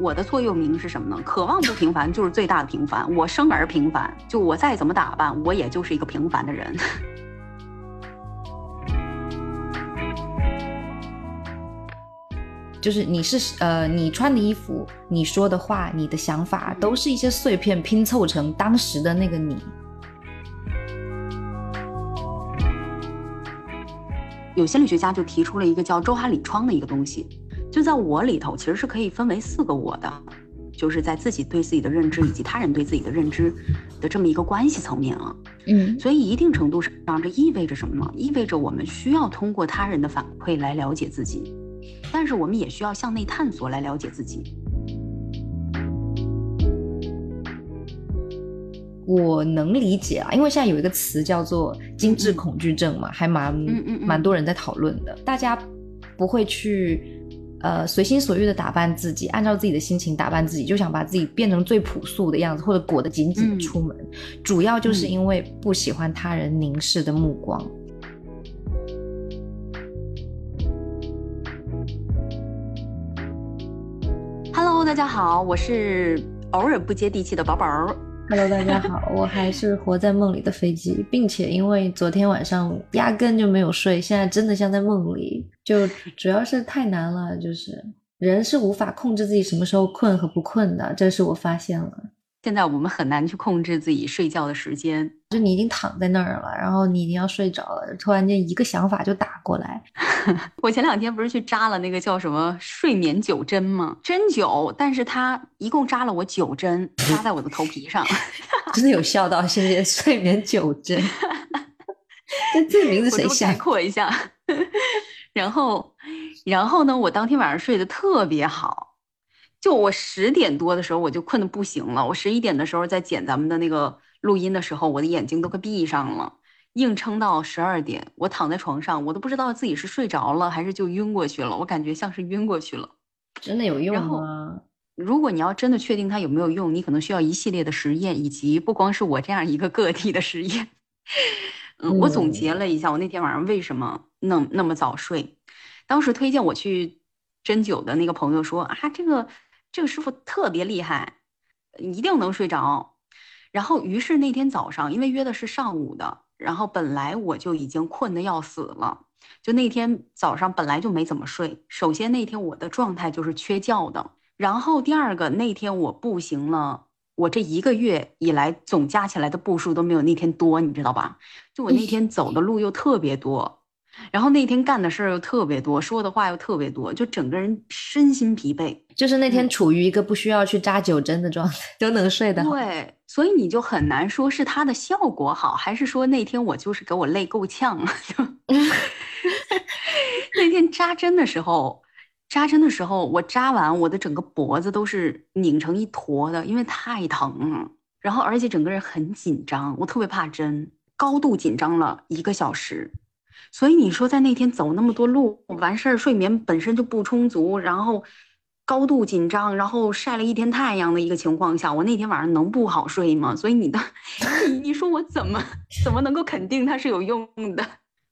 我的座右铭是什么呢？渴望不平凡就是最大的平凡。我生而平凡，就我再怎么打扮，我也就是一个平凡的人。就是你是呃，你穿的衣服、你说的话、你的想法，都是一些碎片拼凑成当时的那个你。有心理学家就提出了一个叫周哈里窗的一个东西。就在我里头，其实是可以分为四个我的，就是在自己对自己的认知以及他人对自己的认知的这么一个关系层面啊。嗯，所以一定程度上，这意味着什么呢？意味着我们需要通过他人的反馈来了解自己，但是我们也需要向内探索来了解自己。我能理解啊，因为现在有一个词叫做精致恐惧症嘛，还蛮嗯嗯蛮多人在讨论的，大家不会去。呃，随心所欲的打扮自己，按照自己的心情打扮自己，就想把自己变成最朴素的样子，或者裹得紧紧的出门，主要就是因为不喜欢他人凝视的目光。Hello，大家好，我是偶尔不接地气的宝宝。Hello，大家好，我还是活在梦里的飞机，并且因为昨天晚上压根就没有睡，现在真的像在梦里，就主要是太难了，就是人是无法控制自己什么时候困和不困的，这是我发现了。现在我们很难去控制自己睡觉的时间，就你已经躺在那儿了，然后你已经要睡着了，突然间一个想法就打过来。我前两天不是去扎了那个叫什么睡眠九针吗？针灸，但是他一共扎了我九针，扎在我的头皮上，真的有效到谢谢睡眠九针。这这名字谁想？概括一下。然后，然后呢？我当天晚上睡得特别好。就我十点多的时候，我就困得不行了。我十一点的时候在剪咱们的那个录音的时候，我的眼睛都快闭上了，硬撑到十二点。我躺在床上，我都不知道自己是睡着了还是就晕过去了。我感觉像是晕过去了。真的有用吗？如果你要真的确定它有没有用，你可能需要一系列的实验，以及不光是我这样一个个体的实验。嗯，我总结了一下，我那天晚上为什么那那么早睡。当时推荐我去针灸的那个朋友说啊，这个。这个师傅特别厉害，一定能睡着。然后，于是那天早上，因为约的是上午的，然后本来我就已经困得要死了。就那天早上本来就没怎么睡。首先那天我的状态就是缺觉的。然后第二个那天我步行了，我这一个月以来总加起来的步数都没有那天多，你知道吧？就我那天走的路又特别多。然后那天干的事儿又特别多，说的话又特别多，就整个人身心疲惫。就是那天处于一个不需要去扎九针的状态，都能睡得好。对，所以你就很难说是它的效果好，还是说那天我就是给我累够呛了。就那天扎针的时候，扎针的时候，我扎完我的整个脖子都是拧成一坨的，因为太疼了。然后而且整个人很紧张，我特别怕针，高度紧张了一个小时。所以你说在那天走那么多路完事儿，睡眠本身就不充足，然后高度紧张，然后晒了一天太阳的一个情况下，我那天晚上能不好睡吗？所以你的，你你说我怎么怎么能够肯定它是有用的？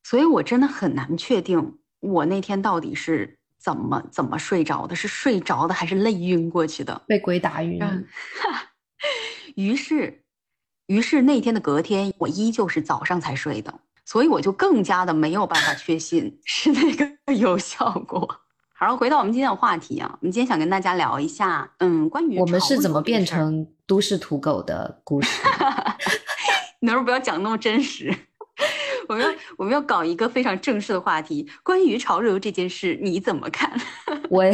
所以我真的很难确定我那天到底是怎么怎么睡着的，是睡着的还是累晕过去的？被鬼打晕。于是，于是那天的隔天，我依旧是早上才睡的。所以我就更加的没有办法确信 是那个 有效果。好，回到我们今天的话题啊，我们今天想跟大家聊一下，嗯，关于我们是怎么变成都市土狗的故事。你 能不能不要讲那么真实？我们要我们要搞一个非常正式的话题，关于潮流这件事，你怎么看？我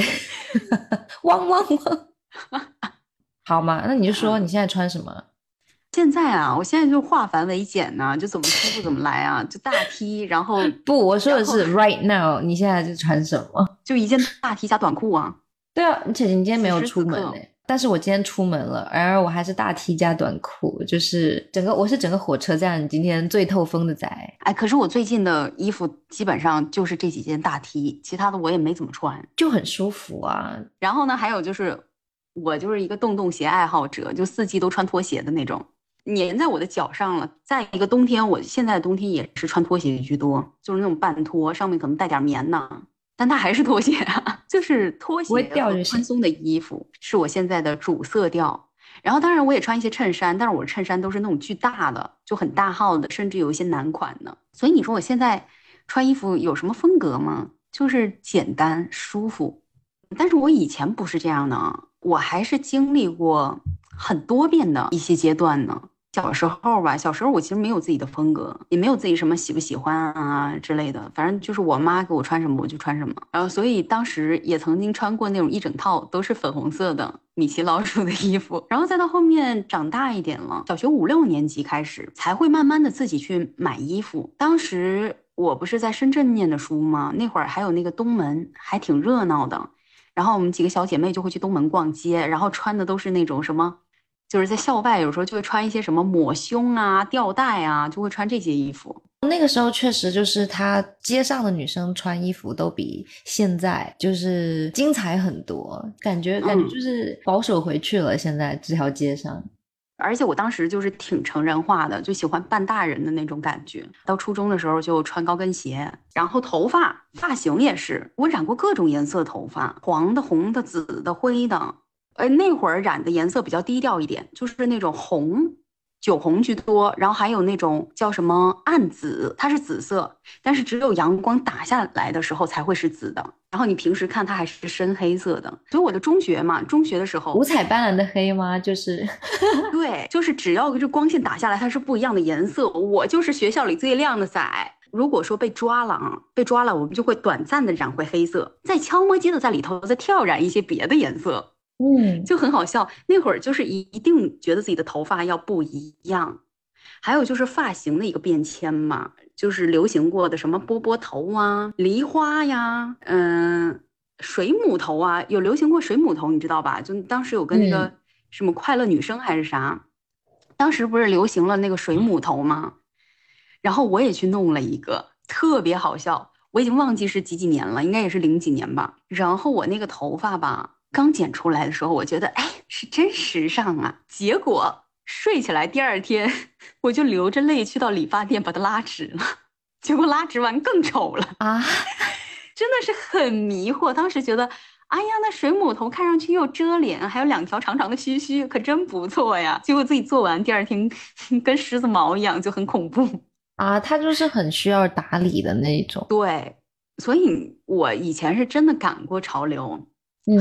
汪汪汪，好嘛，那你就说你现在穿什么？现在啊，我现在就化繁为简呢，就怎么舒服怎么来啊，就大 T，然后 不，我说的是 right now，你现在就穿什么？就一件大 T 加短裤啊。对啊，而且你今天没有出门呢，但是我今天出门了，然而我还是大 T 加短裤，就是整个我是整个火车站今天最透风的仔。哎，可是我最近的衣服基本上就是这几件大 T，其他的我也没怎么穿，就很舒服啊。然后呢，还有就是我就是一个洞洞鞋爱好者，就四季都穿拖鞋的那种。粘在我的脚上了。再一个冬天，我现在的冬天也是穿拖鞋居多，就是那种半拖，上面可能带点棉呢。但它还是拖鞋啊，就是拖鞋宽松的衣服是我现在的主色调。然后当然我也穿一些衬衫，但是我的衬衫都是那种巨大的，就很大号的，甚至有一些男款的。所以你说我现在穿衣服有什么风格吗？就是简单舒服。但是我以前不是这样的，我还是经历过很多遍的一些阶段呢。小时候吧，小时候我其实没有自己的风格，也没有自己什么喜不喜欢啊之类的，反正就是我妈给我穿什么我就穿什么。然后，所以当时也曾经穿过那种一整套都是粉红色的米奇老鼠的衣服。然后再到后面长大一点了，小学五六年级开始才会慢慢的自己去买衣服。当时我不是在深圳念的书吗？那会儿还有那个东门，还挺热闹的。然后我们几个小姐妹就会去东门逛街，然后穿的都是那种什么。就是在校外，有时候就会穿一些什么抹胸啊、吊带啊，就会穿这些衣服。那个时候确实就是他街上的女生穿衣服都比现在就是精彩很多，感觉感觉就是保守回去了。现在这条街上，而且我当时就是挺成人化的，就喜欢扮大人的那种感觉。到初中的时候就穿高跟鞋，然后头发发型也是，我染过各种颜色头发，黄的、红的、紫的、灰的。呃，那会儿染的颜色比较低调一点，就是那种红，酒红居多，然后还有那种叫什么暗紫，它是紫色，但是只有阳光打下来的时候才会是紫的。然后你平时看它还是深黑色的。所以我的中学嘛，中学的时候五彩斑斓的黑吗？就是 对，就是只要这光线打下来，它是不一样的颜色。我就是学校里最亮的仔。如果说被抓了啊，被抓了，我们就会短暂的染回黑色，再悄摸鸡的在里头再跳染一些别的颜色。嗯，就很好笑。那会儿就是一一定觉得自己的头发要不一样，还有就是发型的一个变迁嘛，就是流行过的什么波波头啊、梨花呀、嗯、水母头啊，有流行过水母头，你知道吧？就当时有个那个什么快乐女生还是啥，当时不是流行了那个水母头吗？然后我也去弄了一个，特别好笑。我已经忘记是几几年了，应该也是零几年吧。然后我那个头发吧。刚剪出来的时候，我觉得哎是真时尚啊！结果睡起来第二天，我就流着泪去到理发店把它拉直了，结果拉直完更丑了啊！真的是很迷惑。当时觉得，哎呀，那水母头看上去又遮脸，还有两条长长的须须，可真不错呀。结果自己做完第二天跟狮子毛一样，就很恐怖啊！它就是很需要打理的那种。对，所以我以前是真的赶过潮流。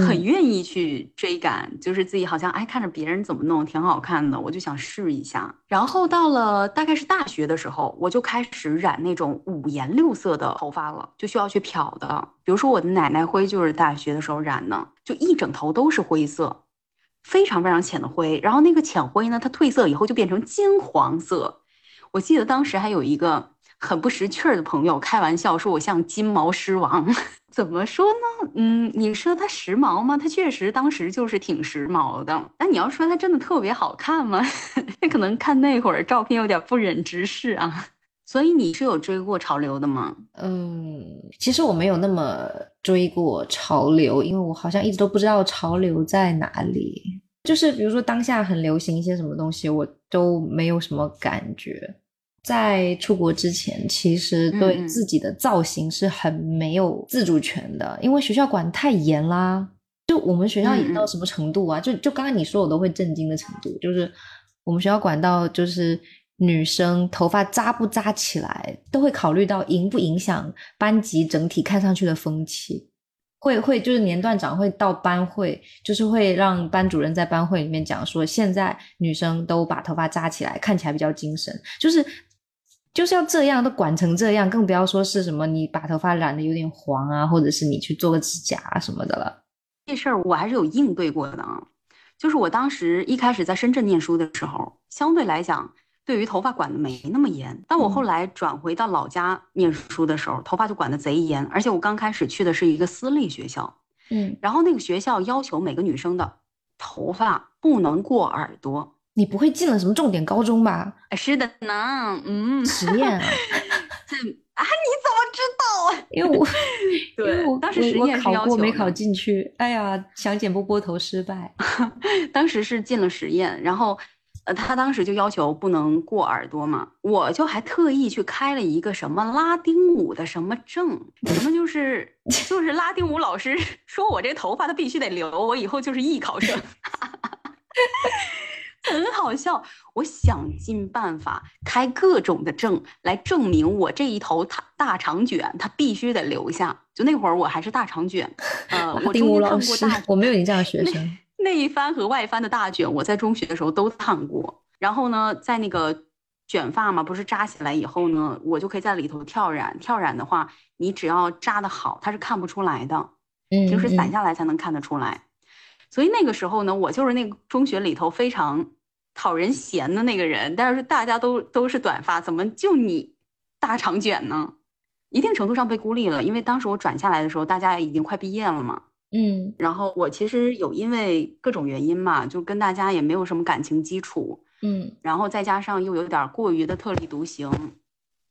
很愿意去追赶，就是自己好像哎看着别人怎么弄挺好看的，我就想试一下。然后到了大概是大学的时候，我就开始染那种五颜六色的头发了，就需要去漂的。比如说我的奶奶灰就是大学的时候染的，就一整头都是灰色，非常非常浅的灰。然后那个浅灰呢，它褪色以后就变成金黄色。我记得当时还有一个。很不识趣儿的朋友开玩笑说：“我像金毛狮王，怎么说呢？嗯，你说他时髦吗？他确实当时就是挺时髦的。那你要说他真的特别好看吗？可能看那会儿照片有点不忍直视啊。所以你是有追过潮流的吗？嗯，其实我没有那么追过潮流，因为我好像一直都不知道潮流在哪里。就是比如说当下很流行一些什么东西，我都没有什么感觉。”在出国之前，其实对自己的造型是很没有自主权的，因为学校管太严啦。就我们学校严到什么程度啊？就就刚刚你说我都会震惊的程度，就是我们学校管到就是女生头发扎不扎起来，都会考虑到影不影响班级整体看上去的风气。会会就是年段长会到班会，就是会让班主任在班会里面讲说，现在女生都把头发扎起来，看起来比较精神，就是。就是要这样都管成这样，更不要说是什么你把头发染的有点黄啊，或者是你去做个指甲啊什么的了。这事儿我还是有应对过的啊。就是我当时一开始在深圳念书的时候，相对来讲对于头发管的没那么严。但我后来转回到老家念书的时候，头发就管的贼严。而且我刚开始去的是一个私立学校，嗯，然后那个学校要求每个女生的头发不能过耳朵。你不会进了什么重点高中吧？是的呢，嗯，实验啊，啊，你怎么知道啊？因为我，对，当时实验考过没考进去，哎呀，想剪波波头失败。当时是进了实验，然后呃，他当时就要求不能过耳朵嘛，我就还特意去开了一个什么拉丁舞的什么证，什么就是就是拉丁舞老师说我这头发他必须得留，我以后就是艺考生，很好笑。我想尽办法开各种的证来证明我这一头大大长卷，它必须得留下。就那会儿我还是大长卷，呃，我中间烫过大，我没有你这样的学生。内翻和外翻的大卷，我在中学的时候都烫过。然后呢，在那个卷发嘛，不是扎起来以后呢，我就可以在里头跳染。跳染的话，你只要扎的好，它是看不出来的。嗯，平时散下来才能看得出来。所以那个时候呢，我就是那个中学里头非常讨人嫌的那个人。但是大家都都是短发，怎么就你大长卷呢？一定程度上被孤立了，因为当时我转下来的时候，大家已经快毕业了嘛。嗯，然后我其实有因为各种原因嘛，就跟大家也没有什么感情基础，嗯，然后再加上又有点过于的特立独行，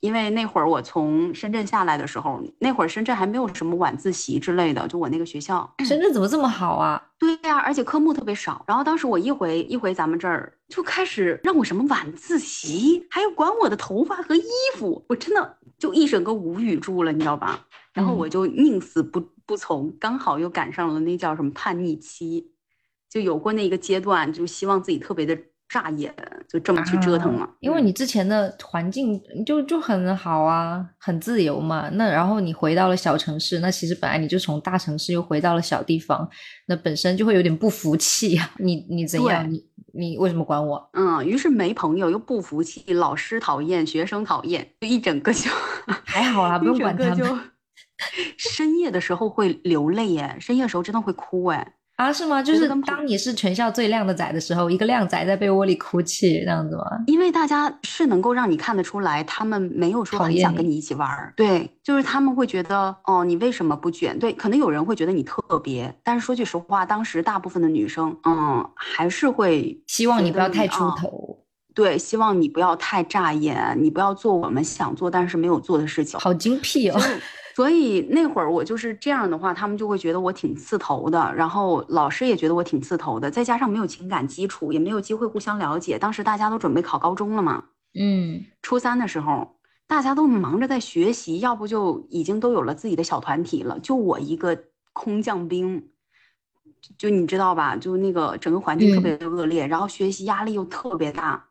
因为那会儿我从深圳下来的时候，那会儿深圳还没有什么晚自习之类的，就我那个学校，深圳怎么这么好啊？对呀，而且科目特别少。然后当时我一回一回咱们这儿，就开始让我什么晚自习，还要管我的头发和衣服，我真的就一整个无语住了，你知道吧？然后我就宁死不。不从，刚好又赶上了那叫什么叛逆期，就有过那个阶段，就希望自己特别的扎眼，就这么去折腾了。因为你之前的环境就就很好啊，很自由嘛。那然后你回到了小城市，那其实本来你就从大城市又回到了小地方，那本身就会有点不服气啊。你你怎样？你你为什么管我？嗯，于是没朋友，又不服气，老师讨厌，学生讨厌，就一整个就 还好啦，不用管他们。深夜的时候会流泪耶，深夜的时候真的会哭哎啊是吗？就是当你是全校最靓的仔的时候，一个靓仔在被窝里哭泣这样子吗？因为大家是能够让你看得出来，他们没有说很想跟你一起玩儿，对，就是他们会觉得哦，你为什么不卷？对，可能有人会觉得你特别，但是说句实话，当时大部分的女生，嗯，还是会希望你不要太出头，对，希望你不要太扎眼，你不要做我们想做但是没有做的事情，好精辟哦。所以那会儿我就是这样的话，他们就会觉得我挺刺头的，然后老师也觉得我挺刺头的，再加上没有情感基础，也没有机会互相了解。当时大家都准备考高中了嘛，嗯，初三的时候大家都忙着在学习，要不就已经都有了自己的小团体了，就我一个空降兵，就你知道吧？就那个整个环境特别的恶劣，然后学习压力又特别大。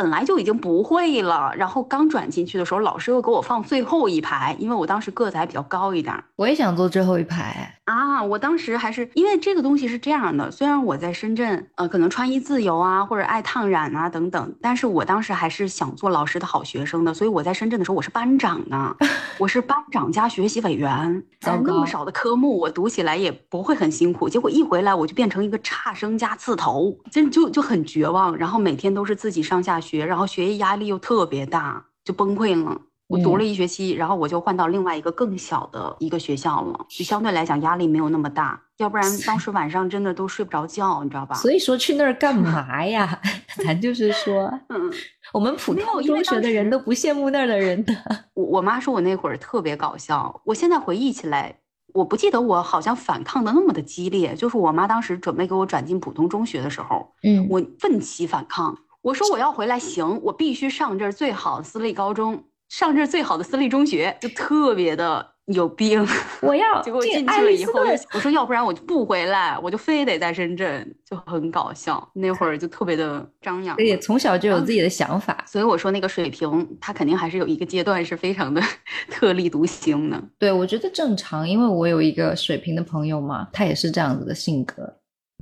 本来就已经不会了，然后刚转进去的时候，老师又给我放最后一排，因为我当时个子还比较高一点。我也想坐最后一排啊！我当时还是因为这个东西是这样的，虽然我在深圳，呃，可能穿衣自由啊，或者爱烫染啊等等，但是我当时还是想做老师的好学生的，所以我在深圳的时候我是班长呢，我是班长加学习委员。那么少的科目，我读起来也不会很辛苦，结果一回来我就变成一个差生加刺头，真就就很绝望，然后每天都是自己上下。学，然后学业压力又特别大，就崩溃了。我读了一学期，然后我就换到另外一个更小的一个学校了，就相对来讲压力没有那么大。要不然当时晚上真的都睡不着觉，你知道吧？所以说去那儿干 嘛呀？咱就是说，嗯，我们普通中学的人都不羡慕那儿的人的。我我妈说我那会儿特别搞笑，我现在回忆起来，我不记得我好像反抗的那么的激烈。就是我妈当时准备给我转进普通中学的时候，嗯，我奋起反抗。我说我要回来，行，我必须上这儿最好的私立高中，上这儿最好的私立中学，就特别的有病。我要结果进去了以后，我说要不然我就不回来，我就非得在深圳，就很搞笑。那会儿就特别的张扬，对，从小就有自己的想法。所以我说那个水平，他肯定还是有一个阶段是非常的 特立独行的。对，我觉得正常，因为我有一个水平的朋友嘛，他也是这样子的性格。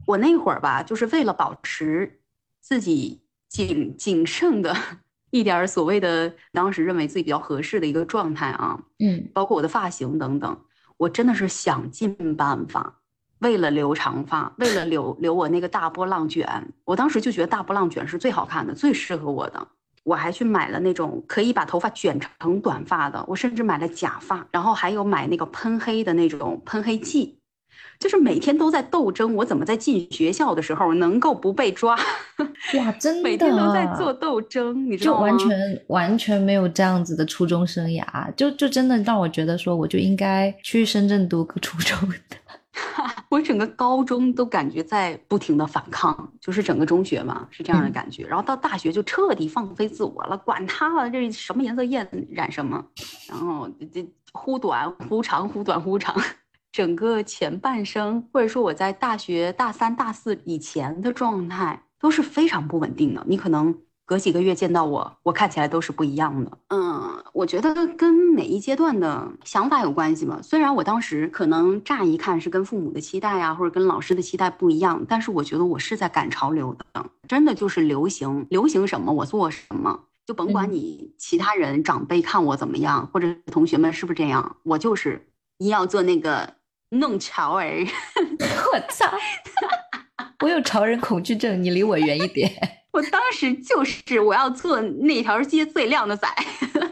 我那会儿吧，就是为了保持自己。仅仅剩的一点所谓的当时认为自己比较合适的一个状态啊，嗯，包括我的发型等等，我真的是想尽办法，为了留长发，为了留留我那个大波浪卷，我当时就觉得大波浪卷是最好看的，最适合我的，我还去买了那种可以把头发卷成短发的，我甚至买了假发，然后还有买那个喷黑的那种喷黑剂。就是每天都在斗争，我怎么在进学校的时候能够不被抓？哇，真的，每天都在做斗争，你知道吗？就完全完全没有这样子的初中生涯，就就真的让我觉得说，我就应该去深圳读个初中的。我整个高中都感觉在不停的反抗，就是整个中学嘛是这样的感觉，然后到大学就彻底放飞自我了，管他了，这什么颜色艳染什么，然后这忽短忽长，忽短忽长，整个前半生或者说我在大学大三大四以前的状态都是非常不稳定的，你可能。隔几个月见到我，我看起来都是不一样的。嗯，我觉得跟每一阶段的想法有关系吧。虽然我当时可能乍一看是跟父母的期待呀，或者跟老师的期待不一样，但是我觉得我是在赶潮流的，真的就是流行，流行什么我做什么，就甭管你其他人长辈看我怎么样，或者同学们是不是这样，我就是一要做那个弄潮儿。我操，我有潮人恐惧症，你离我远一点。我当时就是我要做那条街最靓的仔。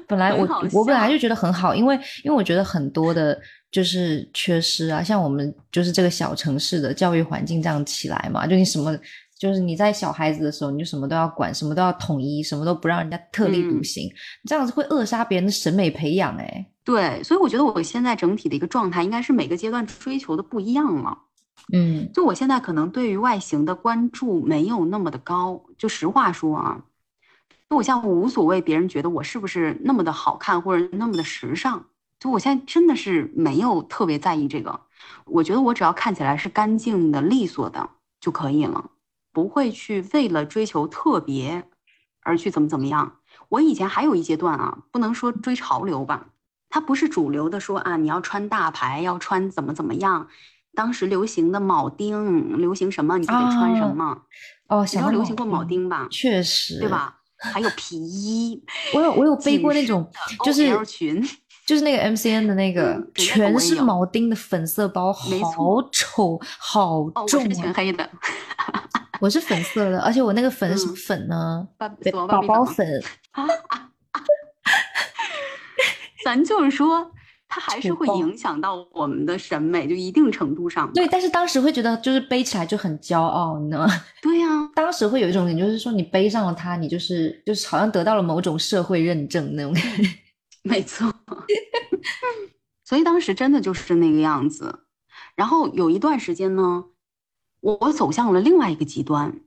本来我我本来就觉得很好，因为因为我觉得很多的就是缺失啊，像我们就是这个小城市的教育环境这样起来嘛，就你什么就是你在小孩子的时候，你就什么都要管，什么都要统一，什么都不让人家特立独行，这样子会扼杀别人的审美培养。哎，对，所以我觉得我现在整体的一个状态，应该是每个阶段追求的不一样了。嗯，就我现在可能对于外形的关注没有那么的高，就实话说啊，就我现在无所谓别人觉得我是不是那么的好看或者那么的时尚，就我现在真的是没有特别在意这个，我觉得我只要看起来是干净的、利索的就可以了，不会去为了追求特别而去怎么怎么样。我以前还有一阶段啊，不能说追潮流吧，它不是主流的说啊，你要穿大牌，要穿怎么怎么样。当时流行的铆钉，流行什么你就得穿什么。哦，想要流行过铆钉吧？确实，对吧？还有皮衣，我有我有背过那种，就是裙，就是那个 M C N 的那个，全是铆钉的粉色包，好丑，好重。我是全黑的，我是粉色的，而且我那个粉什么粉呢？宝宝粉。咱就是说。它还是会影响到我们的审美，就一定程度上。对，但是当时会觉得就是背起来就很骄傲，你知道吗？对呀，当时会有一种就是说你背上了它，你就是就是好像得到了某种社会认证那种感觉。没错，所以当时真的就是那个样子。然后有一段时间呢，我走向了另外一个极端。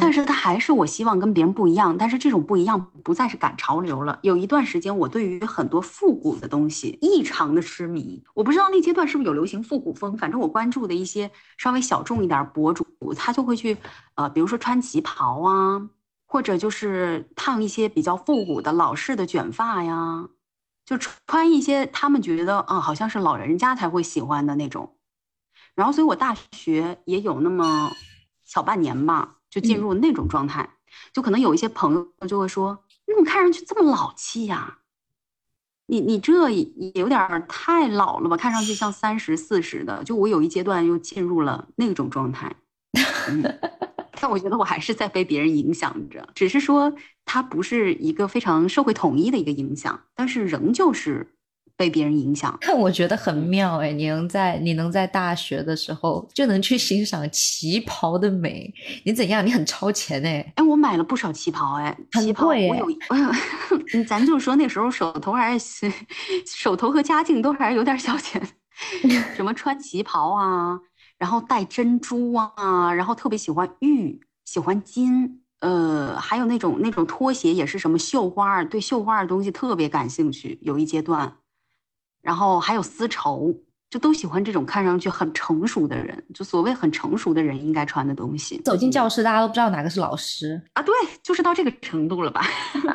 但是它还是我希望跟别人不一样，但是这种不一样不再是赶潮流了。有一段时间，我对于很多复古的东西异常的痴迷。我不知道那阶段是不是有流行复古风，反正我关注的一些稍微小众一点博主，他就会去，呃，比如说穿旗袍啊，或者就是烫一些比较复古的老式的卷发呀，就穿一些他们觉得啊，好像是老人家才会喜欢的那种。然后，所以我大学也有那么小半年吧。就进入那种状态，就可能有一些朋友就会说：“你怎么看上去这么老气呀？你你这也有点太老了吧？看上去像三十四十的。”就我有一阶段又进入了那种状态，但我觉得我还是在被别人影响着，只是说它不是一个非常社会统一的一个影响，但是仍旧是。被别人影响，但我觉得很妙哎！你能在你能在大学的时候就能去欣赏旗袍的美，你怎样？你很超前哎！哎，我买了不少旗袍哎，旗袍我有，咱就说那时候手头还是 手头和家境都还是有点小钱，什么穿旗袍啊，然后戴珍珠啊，然后特别喜欢玉，喜欢金，呃，还有那种那种拖鞋也是什么绣花，对绣花的东西特别感兴趣，有一阶段。然后还有丝绸，就都喜欢这种看上去很成熟的人，就所谓很成熟的人应该穿的东西。走进教室，大家都不知道哪个是老师啊？对，就是到这个程度了吧？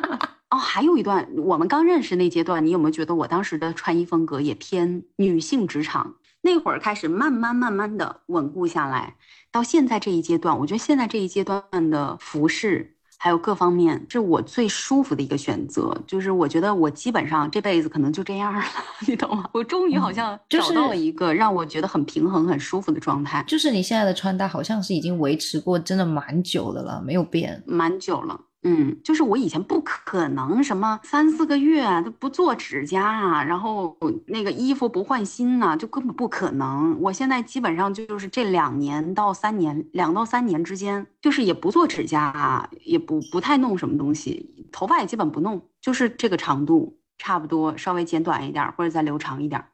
哦，还有一段，我们刚认识那阶段，你有没有觉得我当时的穿衣风格也偏女性职场？那会儿开始慢慢慢慢的稳固下来，到现在这一阶段，我觉得现在这一阶段的服饰。还有各方面，是我最舒服的一个选择。就是我觉得我基本上这辈子可能就这样了，你懂吗？我终于好像找到了一个让我觉得很平衡、很舒服的状态。就是你现在的穿搭好像是已经维持过真的蛮久的了，没有变，蛮久了。嗯，就是我以前不可能什么三四个月都不做指甲啊，然后那个衣服不换新呢，就根本不可能。我现在基本上就是这两年到三年，两到三年之间，就是也不做指甲，也不不太弄什么东西，头发也基本不弄，就是这个长度差不多，稍微剪短一点或者再留长一点。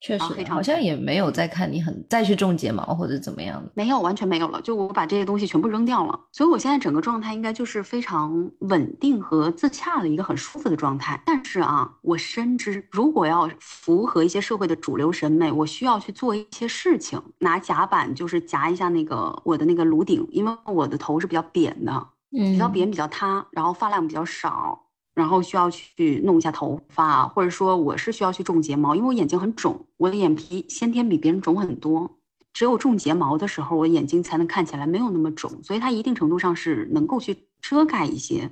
确实好像也没有再看你很再去种睫毛或者怎么样的。没有，完全没有了。就我把这些东西全部扔掉了，所以我现在整个状态应该就是非常稳定和自洽的一个很舒服的状态。但是啊，我深知如果要符合一些社会的主流审美，我需要去做一些事情，拿夹板就是夹一下那个我的那个颅顶，因为我的头是比较扁的，比较扁比较塌，然后发量比较少。然后需要去弄一下头发，或者说我是需要去种睫毛，因为我眼睛很肿，我的眼皮先天比别人肿很多。只有种睫毛的时候，我眼睛才能看起来没有那么肿，所以它一定程度上是能够去遮盖一些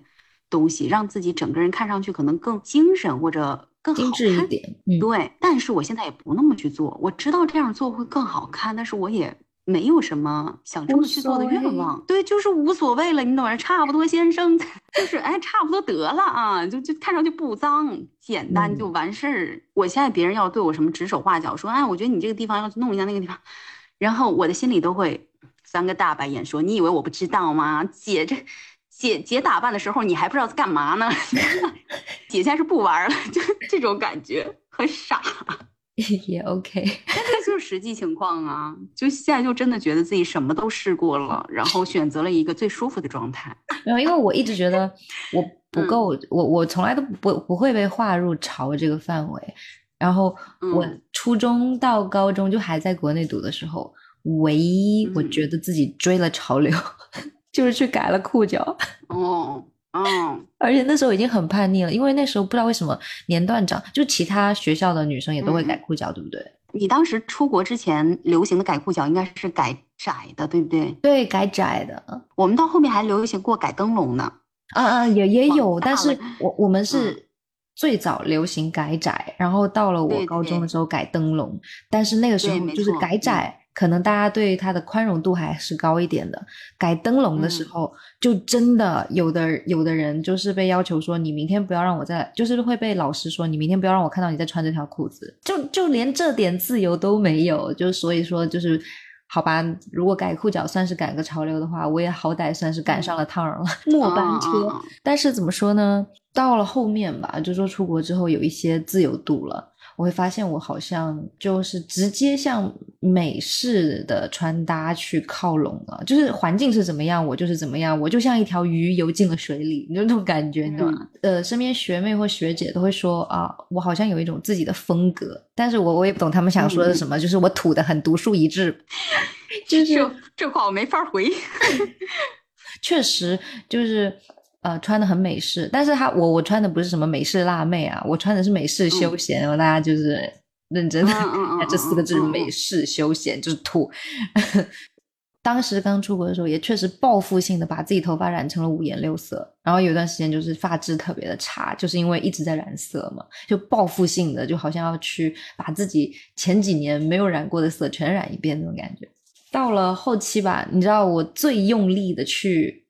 东西，让自己整个人看上去可能更精神或者更好看一点。对，但是我现在也不那么去做，我知道这样做会更好看，但是我也。没有什么想这么去做的愿望，对，就是无所谓了，你懂吗？差不多，先生，就是哎，差不多得了啊，就就看上去不脏，简单就完事儿。我现在别人要对我什么指手画脚，说哎，我觉得你这个地方要去弄一下那个地方，然后我的心里都会翻个大白眼，说你以为我不知道吗？姐这姐姐打扮的时候，你还不知道在干嘛呢？姐现在是不玩了，就这种感觉很傻。也 OK，这就是实际情况啊！就现在就真的觉得自己什么都试过了，然后选择了一个最舒服的状态。然后，因为我一直觉得我不够，我我从来都不不会被划入潮这个范围。然后，我初中到高中就还在国内读的时候，唯一我觉得自己追了潮流，就是去改了裤脚。哦。嗯，而且那时候已经很叛逆了，因为那时候不知道为什么年段长，就其他学校的女生也都会改裤脚，对不对？你当时出国之前流行的改裤脚应该是改窄的，对不对？对，改窄的。我们到后面还流行过改灯笼呢。啊啊，也也有，但是我我们是最早流行改窄，然后到了我高中的时候改灯笼，但是那个时候就是改窄。可能大家对它的宽容度还是高一点的。改灯笼的时候，就真的有的有的人就是被要求说，你明天不要让我再，就是会被老师说，你明天不要让我看到你在穿这条裤子。就就连这点自由都没有，就所以说就是好吧。如果改裤脚算是赶个潮流的话，我也好歹算是赶上了趟了，末班车。但是怎么说呢？到了后面吧，就说出国之后有一些自由度了。我会发现我好像就是直接向美式的穿搭去靠拢了，就是环境是怎么样，我就是怎么样，我就像一条鱼游进了水里，你就那种感觉，你知道吗？呃，身边学妹或学姐都会说啊，我好像有一种自己的风格，但是我我也不懂他们想说的是什么，就是我土的很独树一帜，就是这话我没法回，确实就是。呃，穿的很美式，但是他我我穿的不是什么美式辣妹啊，我穿的是美式休闲，然后大家就是认真的看这四个字“美式休闲”就是土。当时刚出国的时候，也确实报复性的把自己头发染成了五颜六色，然后有段时间就是发质特别的差，就是因为一直在染色嘛，就报复性的，就好像要去把自己前几年没有染过的色全染一遍那种感觉。到了后期吧，你知道我最用力的去。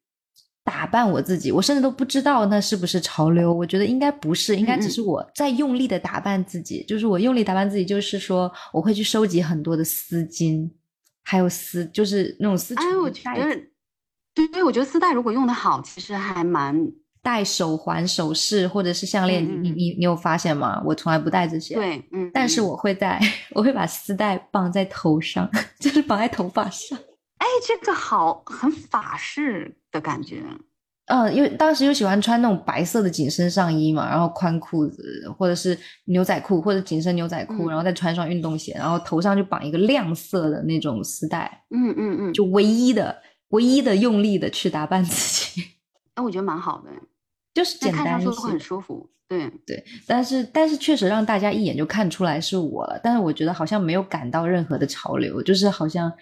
打扮我自己，我甚至都不知道那是不是潮流。我觉得应该不是，应该只是我在用力的打扮自己。就是我用力打扮自己，就是说我会去收集很多的丝巾，还有丝，就是那种丝哎，我觉得，对对，我觉得丝带如果用的好，其实还蛮戴手环、首饰或者是项链。你你你有发现吗？我从来不戴这些。对，嗯。但是我会戴，我会把丝带绑在头上，就是绑在头发上。哎，这个好，很法式的感觉。嗯，因为当时又喜欢穿那种白色的紧身上衣嘛，然后宽裤子，或者是牛仔裤，或者紧身牛仔裤，然后再穿双运动鞋，然后头上就绑一个亮色的那种丝带。嗯嗯嗯，就唯一的、唯一的用力的去打扮自己。哎，我觉得蛮好的，就是简单一些，很舒服。对对，但是但是确实让大家一眼就看出来是我了，但是我觉得好像没有感到任何的潮流，就是好像。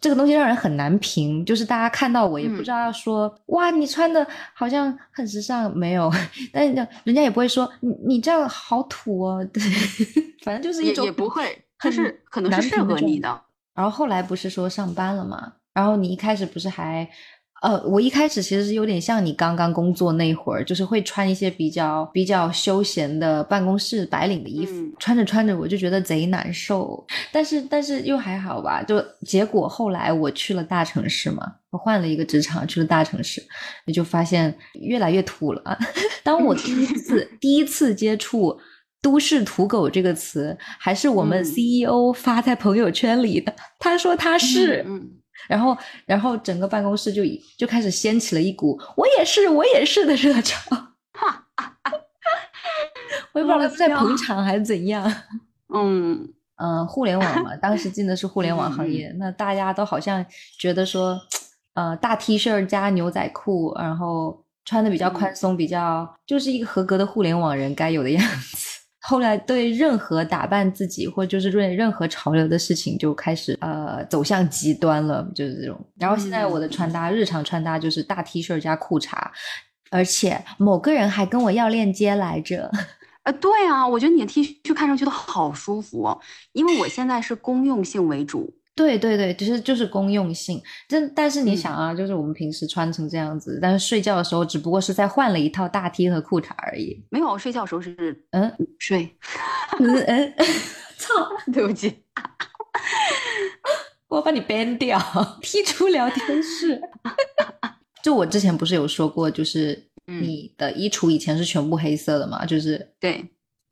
这个东西让人很难评，就是大家看到我也不知道要说哇，你穿的好像很时尚，没有，但是人家也不会说你你这样好土哦，对，反正就是一种也不会，就是可能是适合你的。然后后来不是说上班了嘛，然后你一开始不是还。呃，我一开始其实是有点像你刚刚工作那会儿，就是会穿一些比较比较休闲的办公室白领的衣服，穿着穿着我就觉得贼难受。但是但是又还好吧，就结果后来我去了大城市嘛，我换了一个职场去了大城市，也就发现越来越土了。当我第一次 第一次接触都市土狗这个词，还是我们 CEO 发在朋友圈里的。他说他是，然后然后整个办公室就就开始掀起了一股“我也是，我也是”的热潮。我也不知道他在捧场还是怎样。嗯嗯，互联网嘛，当时进的是互联网行业，那大家都好像觉得说，呃，大 T 恤加牛仔裤，然后穿的比较宽松，比较就是一个合格的互联网人该有的样子。后来对任何打扮自己或就是对任何潮流的事情就开始呃走向极端了，就是这种。然后现在我的穿搭，日常穿搭就是大 T 恤加裤衩，而且某个人还跟我要链接来着。呃，对啊，我觉得你的 T 恤看上去都好舒服，因为我现在是公用性为主。对对对，其实就是公用性。但但是你想啊，就是我们平时穿成这样子，但是睡觉的时候只不过是在换了一套大 T 和裤衩而已。没有，睡觉的时候是嗯睡。嗯嗯，操，对不起，我把你 ban 掉，踢出聊天室。就我之前不是有说过，就是你的衣橱以前是全部黑色的嘛？就是对。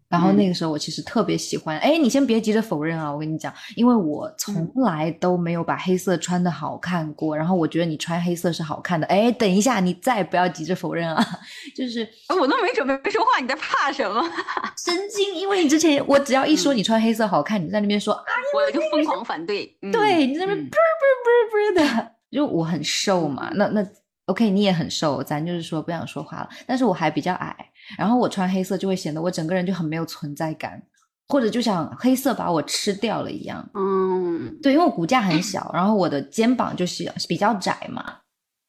然后那个时候我其实特别喜欢，哎，你先别急着否认啊，我跟你讲，因为我从来都没有把黑色穿的好看过，然后我觉得你穿黑色是好看的，哎，等一下，你再不要急着否认啊，就是我都没准备说话，你在怕什么？神经！因为你之前我只要一说你穿黑色好看，你在那边说啊，我就疯狂反对，对你在那边啵啵啵啵的，就我很瘦嘛，那那 OK，你也很瘦，咱就是说不想说话了，但是我还比较矮。然后我穿黑色就会显得我整个人就很没有存在感，或者就像黑色把我吃掉了一样。嗯，对，因为我骨架很小，然后我的肩膀就是比较窄嘛。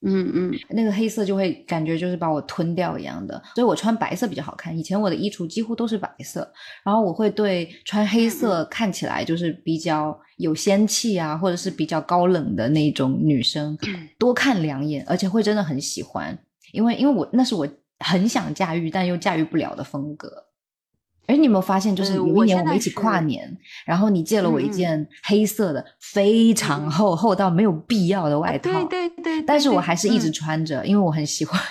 嗯嗯，那个黑色就会感觉就是把我吞掉一样的，所以我穿白色比较好看。以前我的衣橱几乎都是白色，然后我会对穿黑色看起来就是比较有仙气啊，或者是比较高冷的那种女生多看两眼，而且会真的很喜欢，因为因为我那是我。很想驾驭，但又驾驭不了的风格。哎，你有没有发现，就是有一年我们一起跨年，然后你借了我一件黑色的非常厚厚到没有必要的外套，对对对，但是我还是一直穿着，因为我很喜欢。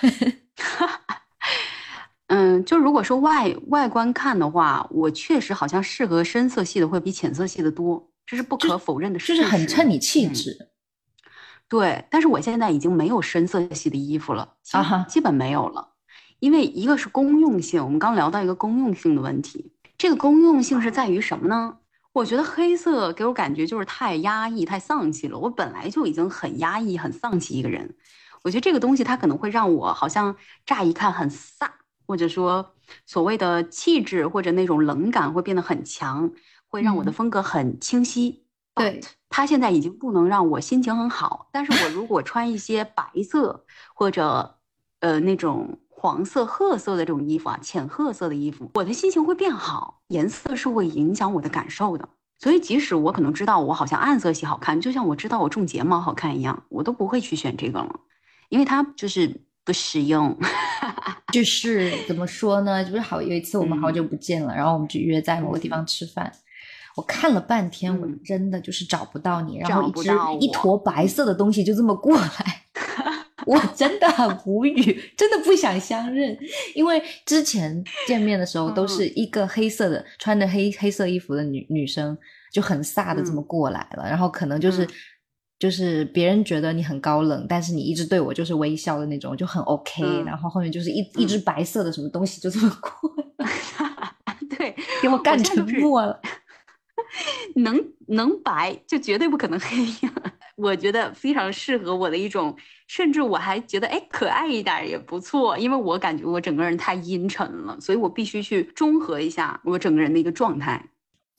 嗯，就如果说外外观看的话，我确实好像适合深色系的会比浅色系的多，这是不可否认的事实，就是很衬你气质。对，但是我现在已经没有深色系的衣服了，啊基本没有了。因为一个是公用性，我们刚聊到一个公用性的问题，这个公用性是在于什么呢？我觉得黑色给我感觉就是太压抑、太丧气了。我本来就已经很压抑、很丧气一个人，我觉得这个东西它可能会让我好像乍一看很飒，或者说所谓的气质或者那种冷感会变得很强，会让我的风格很清晰。对，它现在已经不能让我心情很好，但是我如果穿一些白色或者呃那种。黄色、褐色的这种衣服啊，浅褐色的衣服，我的心情会变好。颜色是会影响我的感受的，所以即使我可能知道我好像暗色系好看，就像我知道我种睫毛好看一样，我都不会去选这个了，因为它就是不实用。就是怎么说呢？就是好有一次我们好久不见了，然后我们就约在某个地方吃饭，我看了半天，我真的就是找不到你，然后一只一坨白色的东西就这么过来。我真的很无语，真的不想相认，因为之前见面的时候都是一个黑色的穿着黑黑色衣服的女女生，就很飒的这么过来了，然后可能就是就是别人觉得你很高冷，但是你一直对我就是微笑的那种，就很 OK，然后后面就是一一只白色的什么东西就这么过来，对，给我干沉默了，能能白就绝对不可能黑呀。我觉得非常适合我的一种，甚至我还觉得哎，可爱一点也不错，因为我感觉我整个人太阴沉了，所以我必须去中和一下我整个人的一个状态。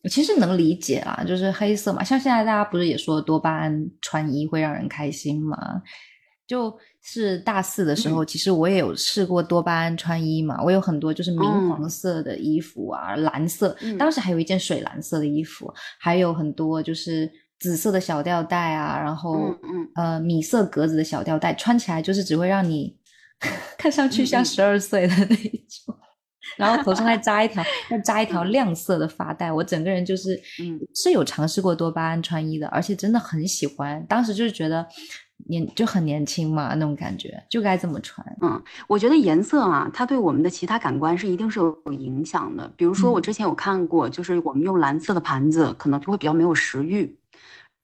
其实能理解啊，就是黑色嘛，像现在大家不是也说多巴胺穿衣会让人开心吗？就是大四的时候，其实我也有试过多巴胺穿衣嘛，我有很多就是明黄色的衣服啊，蓝色，当时还有一件水蓝色的衣服，还有很多就是。紫色的小吊带啊，然后呃米色格子的小吊带，穿起来就是只会让你 看上去像十二岁的那一种，然后头上再扎一条，再扎一条亮色的发带，我整个人就是是有尝试过多巴胺穿衣的，而且真的很喜欢，当时就是觉得年就很年轻嘛，那种感觉就该这么穿。嗯，我觉得颜色啊，它对我们的其他感官是一定是有影响的。比如说，我之前有看过，就是我们用蓝色的盘子，可能就会比较没有食欲。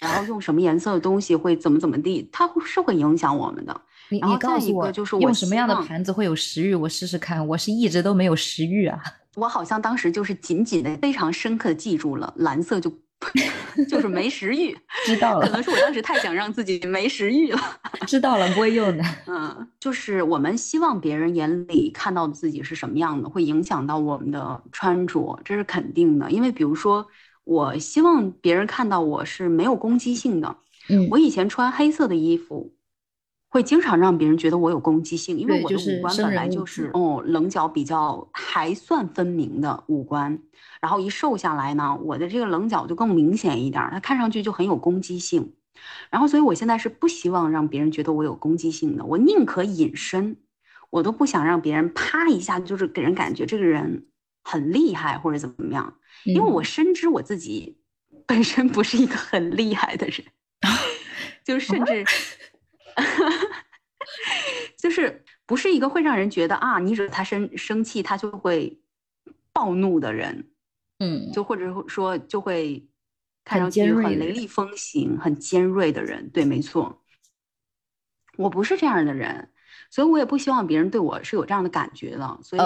然后用什么颜色的东西会怎么怎么地，它是会影响我们的。你你告诉我，就是用什么样的盘子会有食欲？我试试看。我是一直都没有食欲啊。我好像当时就是紧紧的、非常深刻的记住了蓝色，就 就是没食欲。知道了，可能是我当时太想让自己没食欲了。知道了，不会用的。嗯，就是我们希望别人眼里看到的自己是什么样的，会影响到我们的穿着，这是肯定的。因为比如说。我希望别人看到我是没有攻击性的。嗯，我以前穿黑色的衣服，会经常让别人觉得我有攻击性，因为我的五官本来就是哦棱角比较还算分明的五官，然后一瘦下来呢，我的这个棱角就更明显一点，它看上去就很有攻击性。然后，所以我现在是不希望让别人觉得我有攻击性的，我宁可隐身，我都不想让别人啪一下就是给人感觉这个人很厉害或者怎么样。因为我深知我自己本身不是一个很厉害的人，就甚至就是不是一个会让人觉得啊，你惹他生生气，他就会暴怒的人，嗯，就或者说就会看上去很雷厉。风行、很尖锐的人。对，没错，我不是这样的人，所以我也不希望别人对我是有这样的感觉的，所以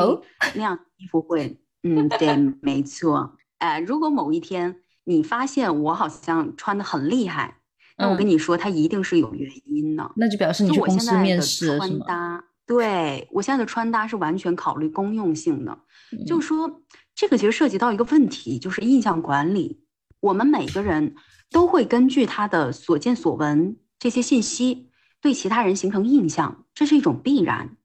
那样衣服会，嗯，对，没错。哎，如果某一天你发现我好像穿的很厉害，那我跟你说，它一定是有原因的。那就表示你去公司面试穿搭，对我现在的穿搭是完全考虑公用性的。就说这个其实涉及到一个问题，就是印象管理。我们每个人都会根据他的所见所闻这些信息，对其他人形成印象，这是一种必然。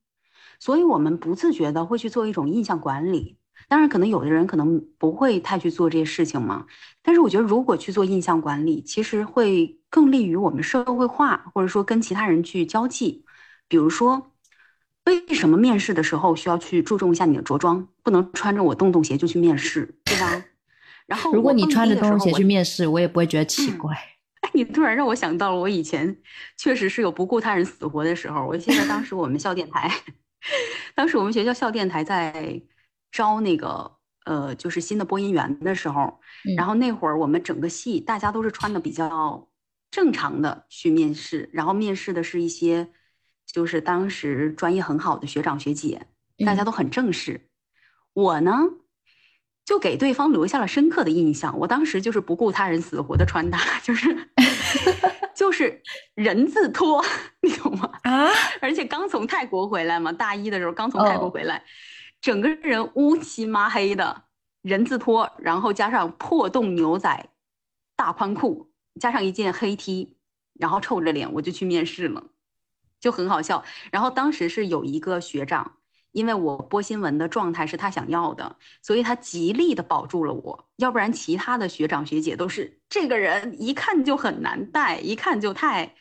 所以我们不自觉的会去做一种印象管理。当然，可能有的人可能不会太去做这些事情嘛。但是我觉得，如果去做印象管理，其实会更利于我们社会化，或者说跟其他人去交际。比如说，为什么面试的时候需要去注重一下你的着装，不能穿着我洞洞鞋就去面试，对吧？然后，如果你穿着洞洞鞋去面试，我也不会觉得奇怪。哎，你突然让我想到了，我以前确实是有不顾他人死活的时候。我记得当时我们校电台，当时我们学校校电台在。招那个呃，就是新的播音员的时候，然后那会儿我们整个系大家都是穿的比较正常的去面试，然后面试的是一些就是当时专业很好的学长学姐，大家都很正式。我呢，就给对方留下了深刻的印象。我当时就是不顾他人死活的穿搭，就是 就是人字拖，你懂吗？啊！而且刚从泰国回来嘛，大一的时候刚从泰国回来。整个人乌漆麻黑的人字拖，然后加上破洞牛仔大宽裤，加上一件黑 T，然后臭着脸我就去面试了，就很好笑。然后当时是有一个学长，因为我播新闻的状态是他想要的，所以他极力的保住了我，要不然其他的学长学姐都是这个人一看就很难带，一看就太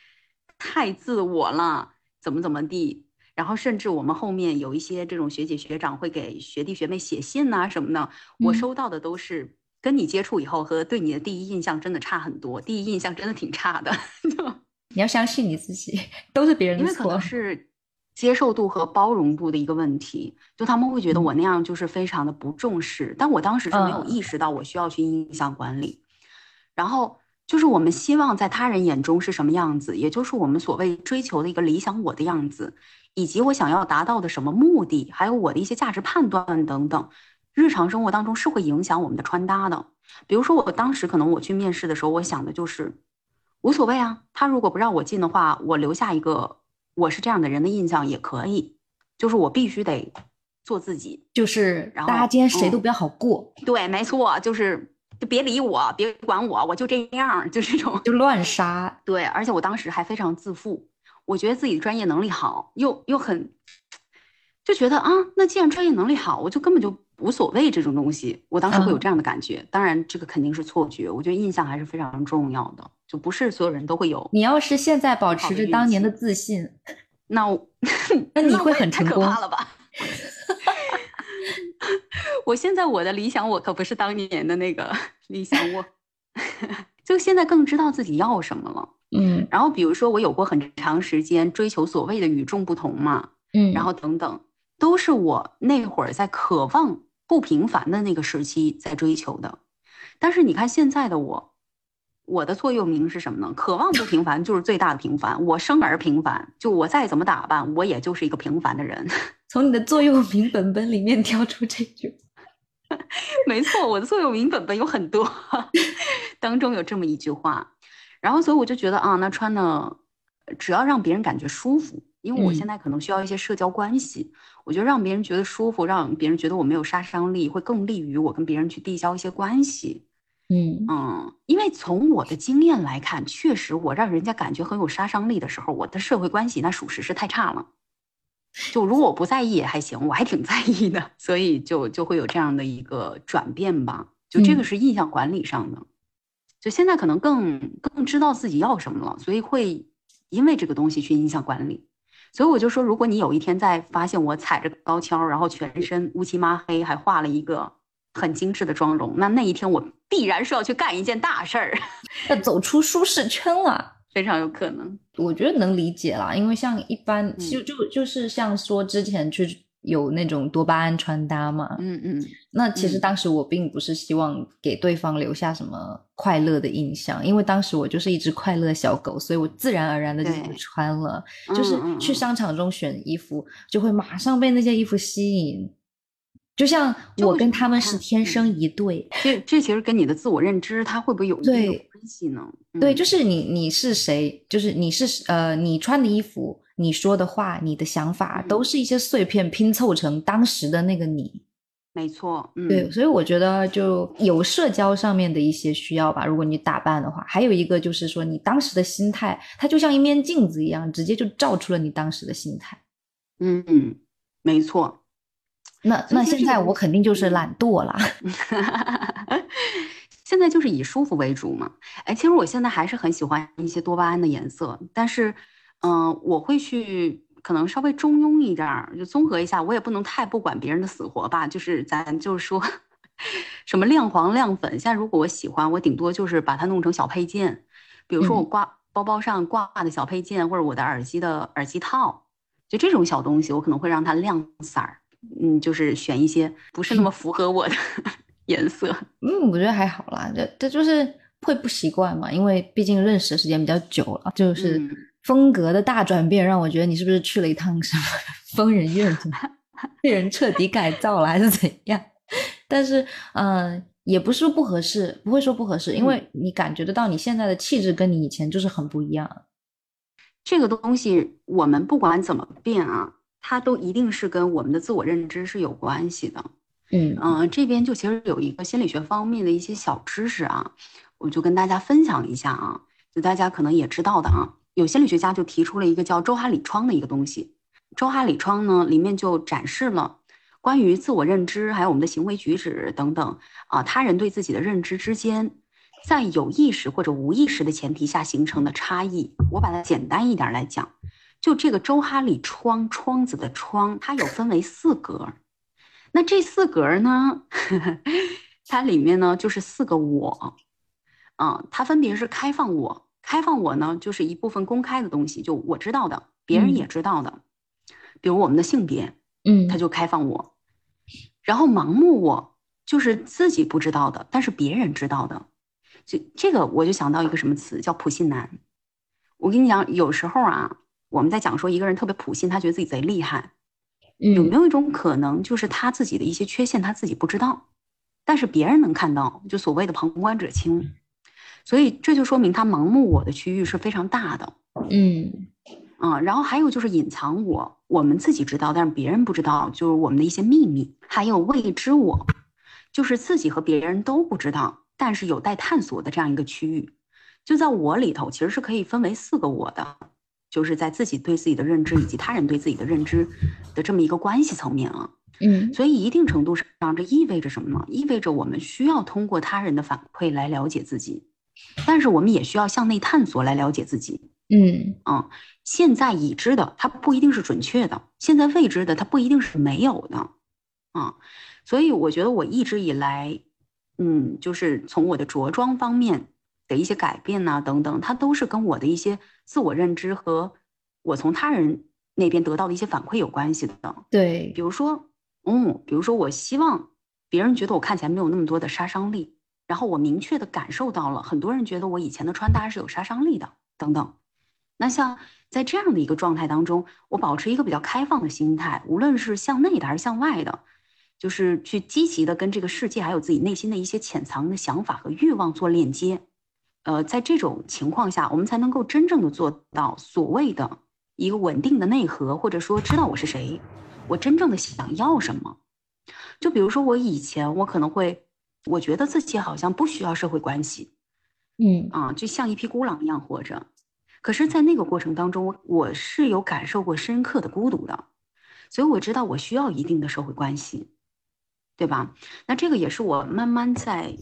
太自我了，怎么怎么地。然后甚至我们后面有一些这种学姐学长会给学弟学妹写信呐什么的，我收到的都是跟你接触以后和对你的第一印象真的差很多，第一印象真的挺差的。你要相信你自己，都是别人的错。因为可能是接受度和包容度的一个问题，就他们会觉得我那样就是非常的不重视，但我当时是没有意识到我需要去印象管理。然后就是我们希望在他人眼中是什么样子，也就是我们所谓追求的一个理想我的样子。以及我想要达到的什么目的，还有我的一些价值判断等等，日常生活当中是会影响我们的穿搭的。比如说，我当时可能我去面试的时候，我想的就是无所谓啊，他如果不让我进的话，我留下一个我是这样的人的印象也可以。就是我必须得做自己，就是然后大家今天谁都不要好过。对，没错，就是就别理我，别管我，我就这样，就这种就乱杀。对，而且我当时还非常自负。我觉得自己专业能力好，又又很，就觉得啊，那既然专业能力好，我就根本就无所谓这种东西。我当时会有这样的感觉，当然这个肯定是错觉。我觉得印象还是非常重要的，就不是所有人都会有。你要是现在保持着当年的自信，那 那你会很成功了吧？我现在我的理想我可不是当年的那个 理想我，就现在更知道自己要什么了。嗯然后比如说我有过很长时间追求所谓的与众不同嘛，嗯，然后等等，都是我那会儿在渴望不平凡的那个时期在追求的。但是你看现在的我，我的座右铭是什么呢？渴望不平凡就是最大的平凡。我生而平凡，就我再怎么打扮，我也就是一个平凡的人。从你的座右铭本本里面挑出这句。没错，我的座右铭本本有很多，当中有这么一句话，然后所以我就觉得啊，那穿的只要让别人感觉舒服，因为我嗯现在可能需要一些社交关系，我觉得让别人觉得舒服，让别人觉得我没有杀伤力，会更利于我跟别人去递交一些关系。嗯嗯，因为从我的经验来看，确实我让人家感觉很有杀伤力的时候，我的社会关系那属实是太差了。就如果我不在意也还行，我还挺在意的，所以就就会有这样的一个转变吧。就这个嗯是印象管理上的，就现在可能更更知道自己要什么了，所以会因为这个东西去影响管理。所以我就说，如果你有一天再发现我踩着高跷，然后全身乌漆麻黑，还画了一个很精致的妆容，那那一天我必然是要去干一件大事儿，要走出舒适圈了。非常有可能。我觉得能理解啦，因为像一般嗯就就就是像说之前去有那种多巴胺穿搭嘛，嗯嗯。那其实嗯。当时我并不是希望给对方留下什么快乐的印象，因为当时我就是一只快乐小狗，所以我自然而然的就不穿了，就是去商场中选衣服，就会马上被那些衣服吸引，就像我跟他们是天生嗯一对。这这其实跟你的自我认知，它会不会有关系呢？对，嗯。就是你你是谁，就是你是呃，你穿的衣服、你说的话、你的想法，都嗯是一些碎片拼凑成当时的那个你。没错，嗯，对，所以我觉得就有社交上面的一些需要吧。如果你打扮的话，还有一个就是说你当时的心态，它就像一面镜子一样，直接就照出了你当时的心态。嗯嗯，没错。那那现在我肯定就是嗯懒惰了。现在就是以舒服为主嘛。哎，其实我现在还是很喜欢一些多巴胺的颜色，但是，嗯、我会去可能稍微中庸一点儿，就综合一下。我也不能太不管别人的死活吧，就是咱就是说，什么亮黄、亮粉，现在如果我喜欢，我顶多就是把它弄成小配件，比如说我嗯挂包包上挂的小配件，或者我的耳机的耳机套，就这种小东西，我可能会让它亮色儿。嗯，就是选一些不是那么符合我的 颜色。嗯，我觉得还好啦，这这就是会不习惯嘛，因为毕竟认识的时间比较久了，就是嗯风格的大转变，让我觉得你是不是去了一趟什么 疯人院，什么被人彻底改造了，还是怎样？但是，嗯、也不是说不合适，不会说不合适，因为你感觉得到你现在的气质跟你以前就是很不一样。这个东西，我们不管怎么变啊，它都一定是跟我们的自我认知是有关系的。嗯嗯、这边就其实有一个心理学方面的一些小知识啊，我就跟大家分享一下啊，就大家可能也知道的啊，有心理学家就提出了一个叫周哈里窗的一个东西。周哈里窗呢，里面就展示了关于自我认知，还有我们的行为举止等等啊，他人对自己的认知之间，在有意识或者无意识的前提下形成的差异。我把它简单一点来讲，就这个周哈里窗，窗子的窗，它有分为四格。那这四格呢，它里面呢就是四个我，啊，它分别是开放我，开放我呢就是一部分公开的东西，就我知道的，别人也知道的，比如我们的性别，嗯他就开放我。然后盲目我就是自己不知道的，但是别人知道的，就这个我就想到一个什么词叫普信男。我跟你讲，有时候啊，我们在讲说一个人特别普信，他觉得自己贼厉害，有没嗯有一种可能，就是他自己的一些缺陷他自己不知道，但是别人能看到，就所谓的旁观者清。所以这就说明他盲目我的区域是非常大的。嗯啊、然后还有就是隐藏我，我们自己知道，但是别人不知道，就是我们的一些秘密，还有未知我，就是自己和别人都不知道，但是有待探索的这样一个区域。就在我里头，其实是可以分为四个我的，就是在自己对自己的认知以及他人对自己的认知的这么一个关系层面啊。嗯所以一定程度上，这意味着什么呢？意味着我们需要通过他人的反馈来了解自己，但是我们也需要向内探索来了解自己。嗯嗯，现在已知的它不一定是准确的，现在未知的它不一定是没有的，啊，所以我觉得我一直以来，嗯，就是从我的着装方面的一些改变呐，等等，它都是跟我的一些自我认知和我从他人那边得到的一些反馈有关系的。对，比如说，嗯，比如说，我希望别人觉得我看起来没有那么多的杀伤力，然后我明确的感受到了很多人觉得我以前的穿搭是有杀伤力的，等等。那像在这样的一个状态当中，我保持一个比较开放的心态，无论是向内的还是向外的。就是去积极的跟这个世界，还有自己内心的一些潜藏的想法和欲望做链接，呃，在这种情况下，我们才能够真正的做到所谓的一个稳定的内核，或者说知道我是谁，我真正的想要什么。就比如说我以前，我可能会，我觉得自己好像不需要社会关系，嗯啊，就像一匹孤狼一样活着。可是，在那个过程当中，我是有感受过深刻的孤独的，所以我知道我需要一定的社会关系。对吧？那这个也是我慢慢在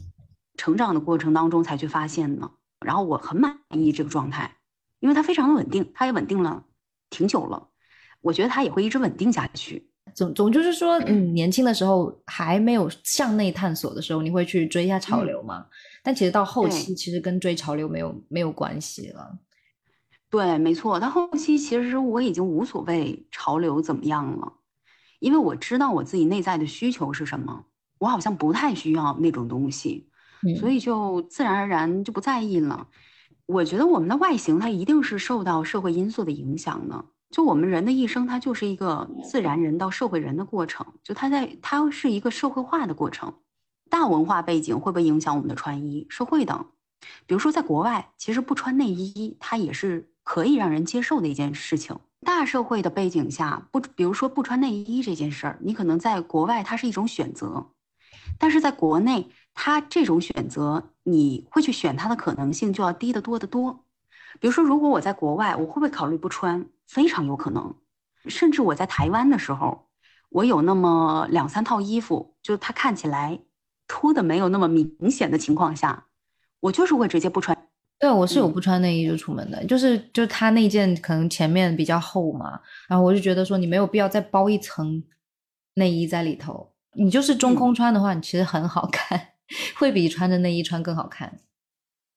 成长的过程当中才去发现的。然后我很满意这个状态，因为它非常的稳定，它也稳定了挺久了。我觉得它也会一直稳定下去。总总就是说，嗯，年轻的时候还没有向内探索的时候，你会去追一下潮流嘛？但其实到后期，其实跟追潮流没有没有关系了。对，没错。到后期，其实我已经无所谓潮流怎么样了。因为我知道我自己内在的需求是什么，我好像不太需要那种东西，所以就自然而然就不在意了。我觉得我们的外形它一定是受到社会因素的影响的，就我们人的一生它就是一个自然人到社会人的过程，就它在它是一个社会化的过程。大文化背景会不会影响我们的穿衣？是会的。比如说在国外，其实不穿内衣它也是可以让人接受的一件事情。大社会的背景下，不，比如说不穿内衣这件事儿，你可能在国外它是一种选择，但是在国内，它这种选择你会去选它的可能性就要低得多得多。比如说，如果我在国外，我会不会考虑不穿？非常有可能。甚至我在台湾的时候，我有那么两三套衣服，就它看起来凸的没有那么明显的情况下，我就是会直接不穿。对，我是有不穿内衣就出门的，就是就他那件可能前面比较厚嘛，然后我就觉得说你没有必要再包一层内衣在里头，你就是中空穿的话，你其实很好看，会比穿着内衣穿更好看。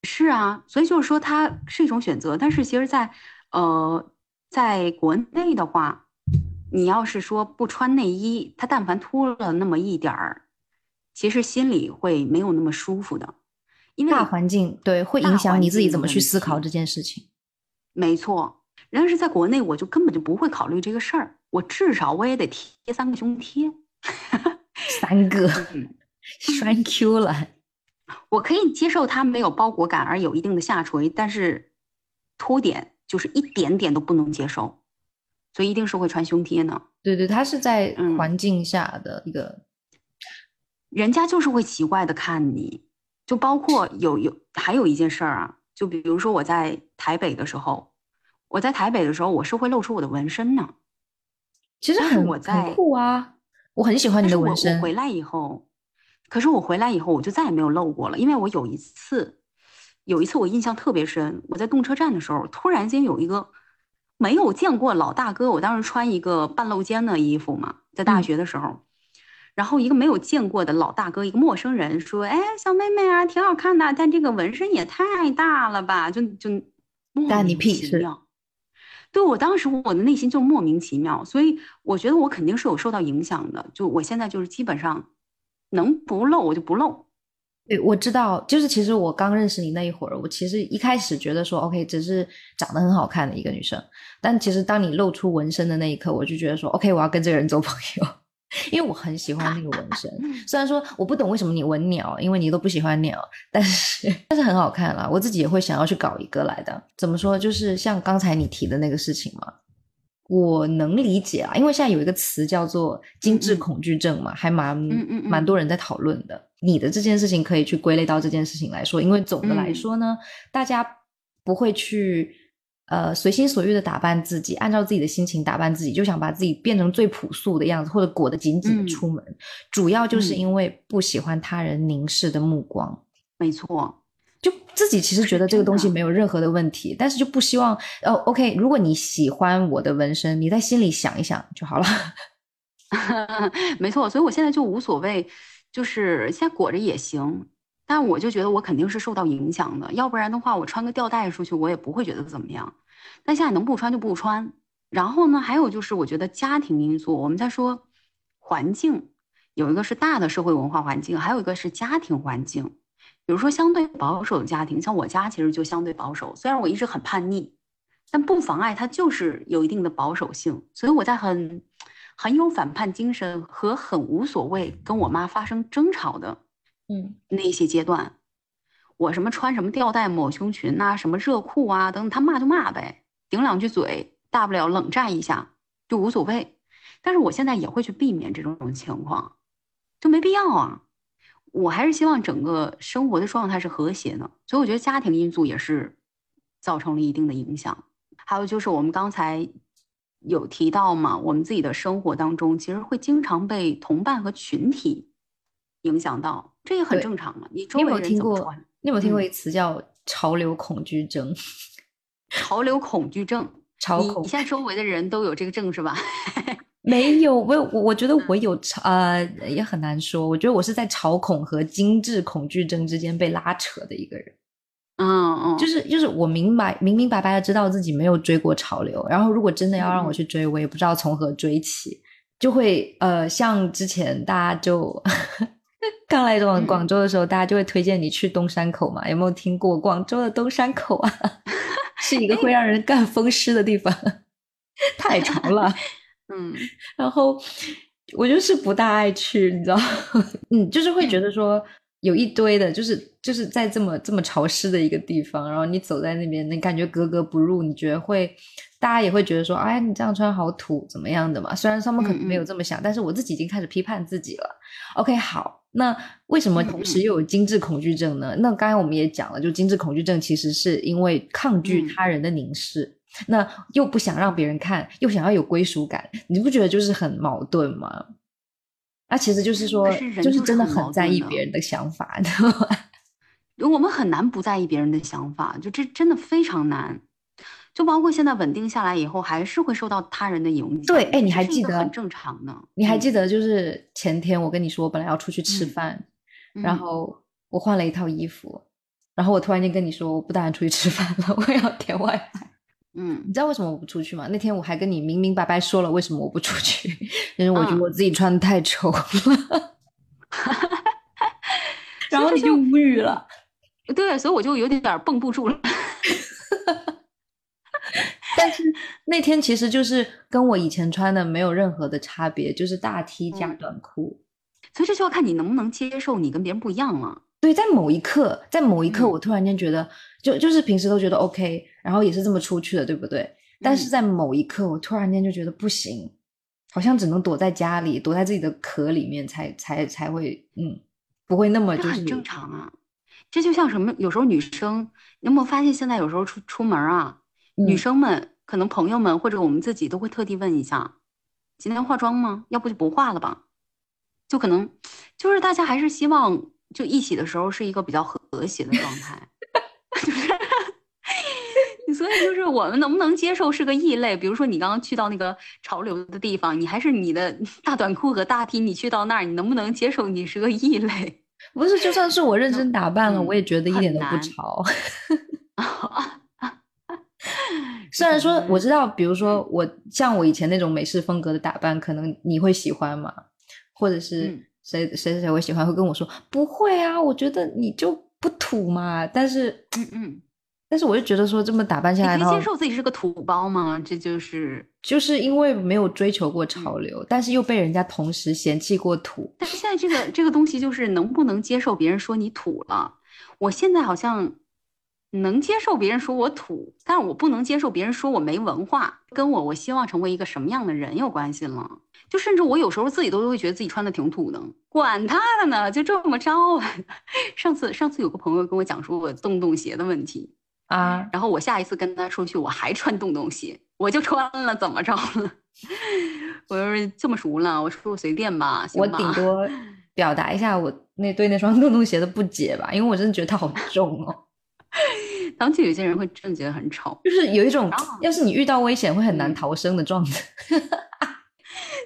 是啊，所以就是说它是一种选择，但是其实，在呃，在国内的话，你要是说不穿内衣，它但凡脱了那么一点儿，其实心里会没有那么舒服的。因为大环境对会影响你自己怎么去思考这件事情，没错。然而是在国内，我就根本就不会考虑这个事儿。我至少我也得贴三个胸贴，三个，栓 Q 了。我可以接受它没有包裹感而有一定的下垂，但是凸点就是一点点都不能接受，所以一定是会穿胸贴呢。对对，它是在环境下的一个，人家就是会奇怪的看你。就包括有有还有一件事儿啊，就比如说我在台北的时候，我在台北的时候，我是会露出我的纹身呢。其实很很酷啊，我很喜欢你的纹身。我回来以后，可是我回来以后，我就再也没有露过了，因为我有一次，有一次我印象特别深，我在动车站的时候，突然间有一个没有见过老大哥，我当时穿一个半露肩的衣服嘛，在大学的时候。然后一个没有见过的老大哥，一个陌生人说：“哎，小妹妹啊，挺好看的，但这个纹身也太大了吧？”就就莫名其妙。对我当时我的内心就莫名其妙，所以我觉得我肯定是有受到影响的。就我现在就是基本上能不露我就不露。对，我知道，就是其实我刚认识你那一会儿，我其实一开始觉得说 OK，只是长得很好看的一个女生，但其实当你露出纹身的那一刻，我就觉得说 OK，我要跟这个人做朋友。因为我很喜欢那个纹身，虽然说我不懂为什么你纹鸟，因为你都不喜欢鸟，但是但是很好看啦，我自己也会想要去搞一个来的。怎么说？就是像刚才你提的那个事情嘛，我能理解啊，因为现在有一个词叫做精致恐惧症嘛，还蛮蛮多人在讨论的。你的这件事情可以去归类到这件事情来说，因为总的来说呢，大家不会去。呃，随心所欲的打扮自己，按照自己的心情打扮自己，就想把自己变成最朴素的样子，或者裹得紧紧的出门，主要就是因为不喜欢他人凝视的目光。没错，就自己其实觉得这个东西没有任何的问题，但是就不希望。哦，OK，如果你喜欢我的纹身，你在心里想一想就好了。没错，所以我现在就无所谓，就是现在裹着也行。但我就觉得我肯定是受到影响的，要不然的话，我穿个吊带出去，我也不会觉得怎么样。但现在能不穿就不穿。然后呢，还有就是我觉得家庭因素，我们在说环境，有一个是大的社会文化环境，还有一个是家庭环境。比如说相对保守的家庭，像我家其实就相对保守，虽然我一直很叛逆，但不妨碍他就是有一定的保守性。所以我在很很有反叛精神和很无所谓跟我妈发生争吵的。嗯，那些阶段，我什么穿什么吊带抹胸裙呐，什么热裤啊等等，他骂就骂呗，顶两句嘴，大不了冷战一下就无所谓。但是我现在也会去避免这种情况，就没必要啊。我还是希望整个生活的状态是和谐的，所以我觉得家庭因素也是造成了一定的影响。还有就是我们刚才有提到嘛，我们自己的生活当中其实会经常被同伴和群体影响到。这也很正常嘛。你周围人怎么穿？你有没有听过一词叫“潮流恐惧症”？潮流恐惧症，潮恐。你现在周围的人都有这个症是吧？没有，我我我觉得我有潮，呃，也很难说。我觉得我是在潮恐和精致恐惧症之间被拉扯的一个人。嗯嗯，就是就是我明白明明白白的知道自己没有追过潮流，然后如果真的要让我去追，我也不知道从何追起，就会呃，像之前大家就。刚来广广州的时候，大家就会推荐你去东山口嘛？有没有听过广州的东山口啊？是一个 会让人干风湿的地方，太潮了。嗯，然后我就是不大爱去，你知道？嗯，就是会觉得说有一堆的，就是就是在这么这么潮湿的一个地方，然后你走在那边，你感觉格格不入，你觉得会，大家也会觉得说，哎，你这样穿好土，怎么样的嘛？虽然他们可能没有这么想，但是我自己已经开始批判自己了。OK，好。那为什么同时又有精致恐惧症呢？那刚才我们也讲了，就精致恐惧症其实是因为抗拒他人的凝视，那又不想让别人看，又想要有归属感，你不觉得就是很矛盾吗？那其实就是说，就是真的很在意别人的想法，我们很难不在意别人的想法，就这真的非常难。就包括现在稳定下来以后，还是会受到他人的影响。对，哎，你还记得？很正常的。你还记得，就是前天我跟你说，我本来要出去吃饭，然后我换了一套衣服，然后我突然间跟你说，我不打算出去吃饭了，我要点外卖。嗯，你知道为什么我不出去吗？那天我还跟你明明白白说了为什么我不出去，因为我觉得我自己穿的太丑了。然后你就无语了。对，所以我就有点点绷不住了。但是那天其实就是跟我以前穿的没有任何的差别，就是大 T 加短裤，所以这就要看你能不能接受你跟别人不一样了。对，在某一刻，在某一刻，我突然间觉得，就就是平时都觉得 OK，然后也是这么出去的，对不对？但是在某一刻，我突然间就觉得不行，好像只能躲在家里，躲在自己的壳里面，才才才会，嗯，不会那么就是很正常啊。这就像什么？有时候女生，你有没有发现，现在有时候出出门啊？女生们可能朋友们或者我们自己都会特地问一下，今天化妆吗？要不就不化了吧。就可能就是大家还是希望就一起的时候是一个比较和谐的状态，所以就是我们能不能接受是个异类？比如说你刚刚去到那个潮流的地方，你还是你的 大短裤和大 T，你去到那儿，你能不能接受你是个异类？不是，就算是我认真打扮了，我也觉得一点都不潮。虽然说我知道，比如说我像我以前那种美式风格的打扮，可能你会喜欢嘛，或者是谁谁谁谁会喜欢，会跟我说不会啊，我觉得你就不土嘛。但是，嗯嗯，但是我就觉得说这么打扮下来，你可以接受自己是个土包吗？这就是就是因为没有追求过潮流，但是又被人家同时嫌弃过土。但是现在这个这个东西就是能不能接受别人说你土了？我现在好像。能接受别人说我土，但是我不能接受别人说我没文化，跟我我希望成为一个什么样的人有关系了。就甚至我有时候自己都会觉得自己穿的挺土的，管他的呢，就这么着。上次上次有个朋友跟我讲说我洞洞鞋的问题啊，然后我下一次跟他出去我还穿洞洞鞋，我就穿了，怎么着了？我说这么熟了，我说我随便吧，我顶 多表达一下我那对那双洞洞鞋的不解吧，因为我真的觉得它好重哦。当就有些人会真的觉得很丑，就是有一种，要是你遇到危险会很难逃生的状态。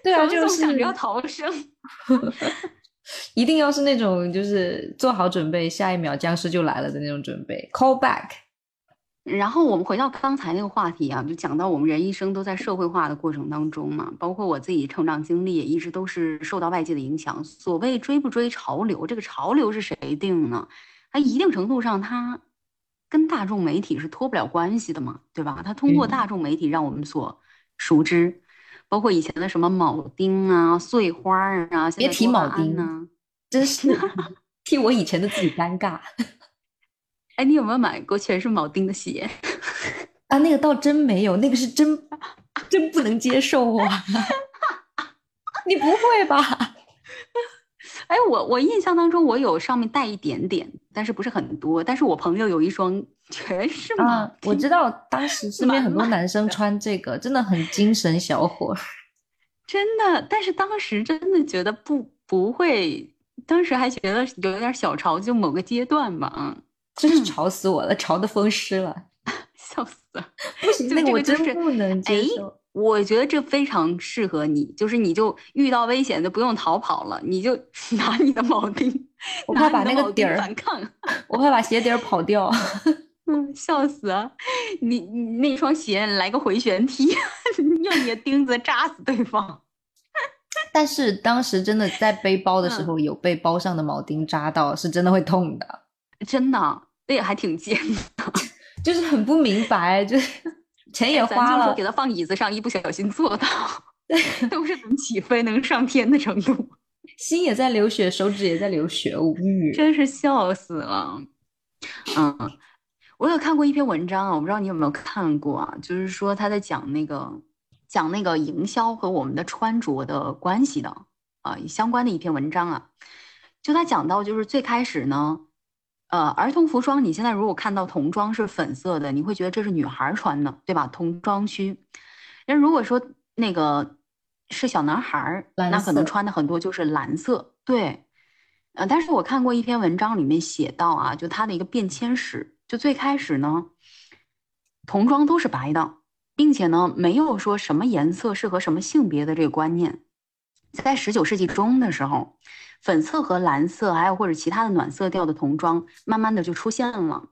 对啊，就是想着要逃生。一定要是那种就是做好准备，下一秒僵尸就来了的那种准备。Call back。然后我们回到刚才那个话题啊，就讲到我们人一生都在社会化的过程当中嘛，包括我自己成长经历也一直都是受到外界的影响。所谓追不追潮流，这个潮流是谁定呢？它一定程度上，它跟大众媒体是脱不了关系的嘛，对吧？它通过大众媒体让我们所熟知，包括以前的什么铆钉啊、碎花啊，别提铆钉呢，真是 替我以前的自己尴尬。哎，你有没有买过全是铆钉的鞋？啊，那个倒真没有，那个是真真不能接受啊！你不会吧？哎，我我印象当中我有上面带一点点，但是不是很多。但是我朋友有一双全是铆钉，我知道当时身边很多男生穿这个，真的很精神小伙。真的，但是当时真的觉得不不会，当时还觉得有点小潮，就某个阶段吧。真是潮死我了，潮的风湿了，笑死了！不行，那个我真不能接受。我觉得这非常适合你，就是你就遇到危险就不用逃跑了，你就 拿你的铆钉，我怕把那个底儿反抗，我怕把鞋底儿跑掉。嗯，笑死啊！你你那双鞋来个回旋踢，用你的钉子扎死对方。但是当时真的在背包的时候，有被包上的铆钉扎到，是真的会痛的，真的。那也还挺贱的，就是很不明白，就是 钱也花了，给他放椅子上，一不小心坐到，都是能起飞、能上天的程度，心也在流血，手指也在流血，无语，真是笑死了。嗯，我有看过一篇文章啊，我不知道你有没有看过啊，就是说他在讲那个讲那个营销和我们的穿着的关系的啊相关的一篇文章啊，就他讲到就是最开始呢。呃，儿童服装，你现在如果看到童装是粉色的，你会觉得这是女孩穿的，对吧？童装区。那如果说那个是小男孩，那可能穿的很多就是蓝色。对，呃，但是我看过一篇文章，里面写到啊，就它的一个变迁史，就最开始呢，童装都是白的，并且呢，没有说什么颜色适合什么性别的这个观念，在十九世纪中的时候。粉色和蓝色，还有或者其他的暖色调的童装，慢慢的就出现了。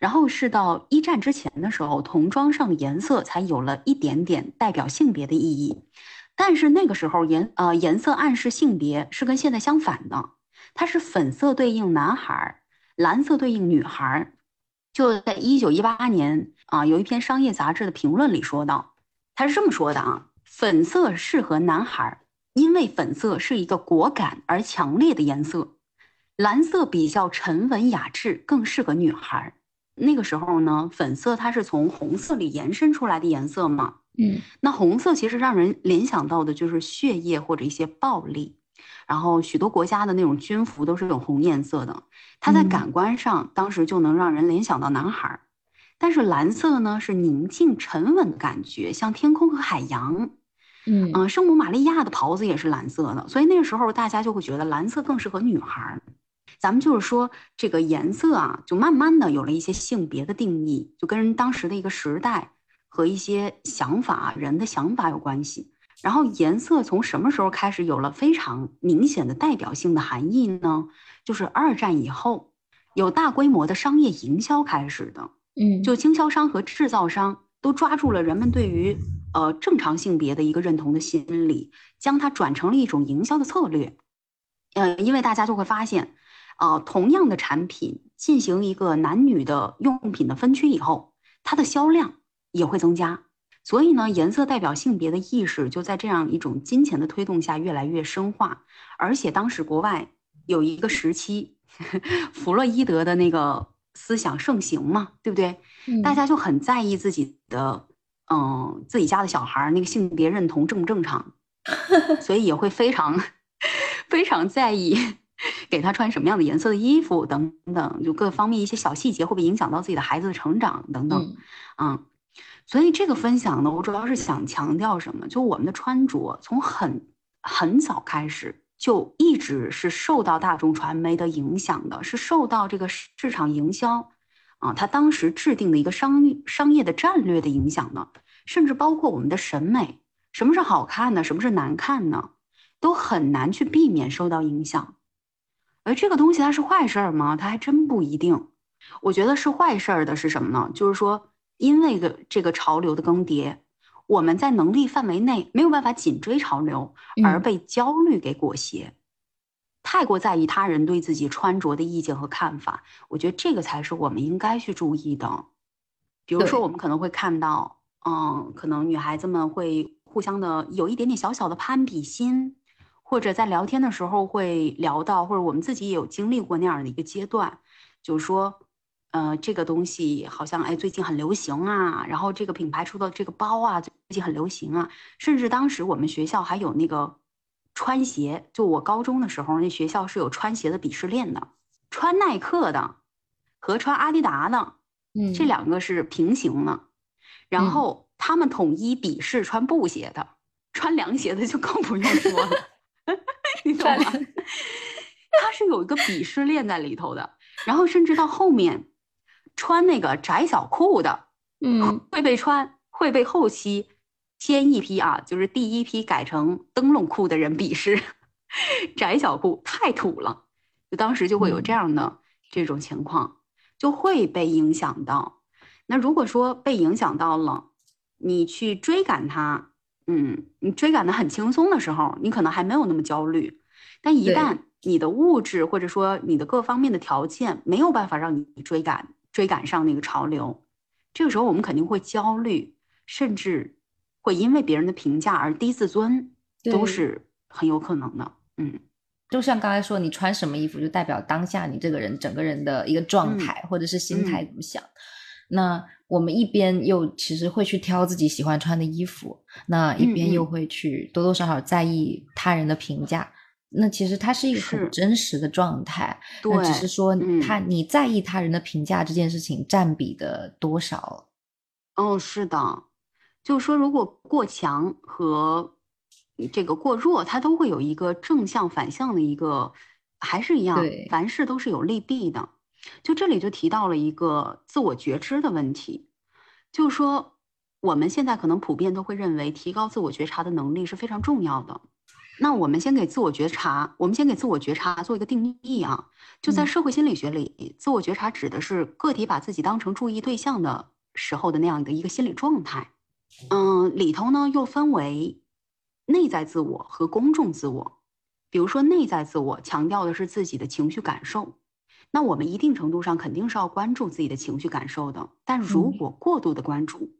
然后是到一战之前的时候，童装上的颜色才有了一点点代表性别的意义。但是那个时候颜呃颜色暗示性别是跟现在相反的，它是粉色对应男孩，蓝色对应女孩。就在一九一八年啊，有一篇商业杂志的评论里说到，他是这么说的啊，粉色适合男孩。因为粉色是一个果敢而强烈的颜色，蓝色比较沉稳雅致，更适合女孩。那个时候呢，粉色它是从红色里延伸出来的颜色嘛。嗯，那红色其实让人联想到的就是血液或者一些暴力。然后许多国家的那种军服都是有红颜色的，它在感官上当时就能让人联想到男孩。但是蓝色呢，是宁静沉稳的感觉，像天空和海洋。嗯圣母玛利亚的袍子也是蓝色的，所以那个时候大家就会觉得蓝色更适合女孩。咱们就是说这个颜色啊，就慢慢的有了一些性别的定义，就跟当时的一个时代和一些想法、人的想法有关系。然后颜色从什么时候开始有了非常明显的代表性的含义呢？就是二战以后，有大规模的商业营销开始的。嗯，就经销商和制造商都抓住了人们对于。呃，正常性别的一个认同的心理，将它转成了一种营销的策略。呃，因为大家就会发现，呃，同样的产品进行一个男女的用品的分区以后，它的销量也会增加。所以呢，颜色代表性别的意识就在这样一种金钱的推动下越来越深化。而且当时国外有一个时期，弗洛伊德的那个思想盛行嘛，对不对？大家就很在意自己的。嗯，自己家的小孩那个性别认同正不正常，所以也会非常非常在意给他穿什么样的颜色的衣服等等，就各方面一些小细节会不会影响到自己的孩子的成长等等。嗯，所以这个分享呢，我主要是想强调什么？就我们的穿着从很很早开始就一直是受到大众传媒的影响的，是受到这个市场营销。啊，他当时制定的一个商商业的战略的影响呢，甚至包括我们的审美，什么是好看呢？什么是难看呢？都很难去避免受到影响。而这个东西它是坏事儿吗？它还真不一定。我觉得是坏事儿的是什么呢？就是说，因为个这个潮流的更迭，我们在能力范围内没有办法紧追潮流，而被焦虑给裹挟，太过在意他人对自己穿着的意见和看法。我觉得这个才是我们应该去注意的。比如说，我们可能会看到，嗯，可能女孩子们会互相的有一点点小小的攀比心。或者在聊天的时候会聊到，或者我们自己也有经历过那样的一个阶段，就是说，呃，这个东西好像哎最近很流行啊，然后这个品牌出的这个包啊最近很流行啊，甚至当时我们学校还有那个穿鞋，就我高中的时候那学校是有穿鞋的鄙视链的，穿耐克的和穿阿迪达的，嗯，这两个是平行的，然后他们统一鄙视穿布鞋的，穿凉鞋的就更不用说了。你懂吗？它是有一个鄙视链在里头的，然后甚至到后面，穿那个窄小裤的，嗯，会被穿，会被后期先一批啊，就是第一批改成灯笼裤的人鄙视，窄小裤太土了，就当时就会有这样的这种情况，就会被影响到。那如果说被影响到了，你去追赶它。嗯，你追赶的很轻松的时候，你可能还没有那么焦虑，但一旦你的物质或者说你的各方面的条件没有办法让你追赶追赶上那个潮流，这个时候我们肯定会焦虑，甚至会因为别人的评价而低自尊，都是很有可能的。嗯，就像刚才说，你穿什么衣服就代表当下你这个人整个人的一个状态或者是心态怎么想。那我们一边又其实会去挑自己喜欢穿的衣服，那一边又会去多多少少在意他人的评价。那其实它是一个很真实的状态，对只是说他你在意他人的评价这件事情占比的多少。哦，是的，就是说如果过强和这个过弱，它都会有一个正向反向的一个，还是一样，凡事都是有利弊的。就这里就提到了一个自我觉知的问题，就是说我们现在可能普遍都会认为提高自我觉察的能力是非常重要的。那我们先给自我觉察，我们先给自我觉察做一个定义啊。就在社会心理学里，自我觉察指的是个体把自己当成注意对象的时候的那样的一个心理状态。嗯，里头呢又分为内在自我和公众自我。比如说内在自我强调的是自己的情绪感受。那我们一定程度上肯定是要关注自己的情绪感受的，但如果过度的关注，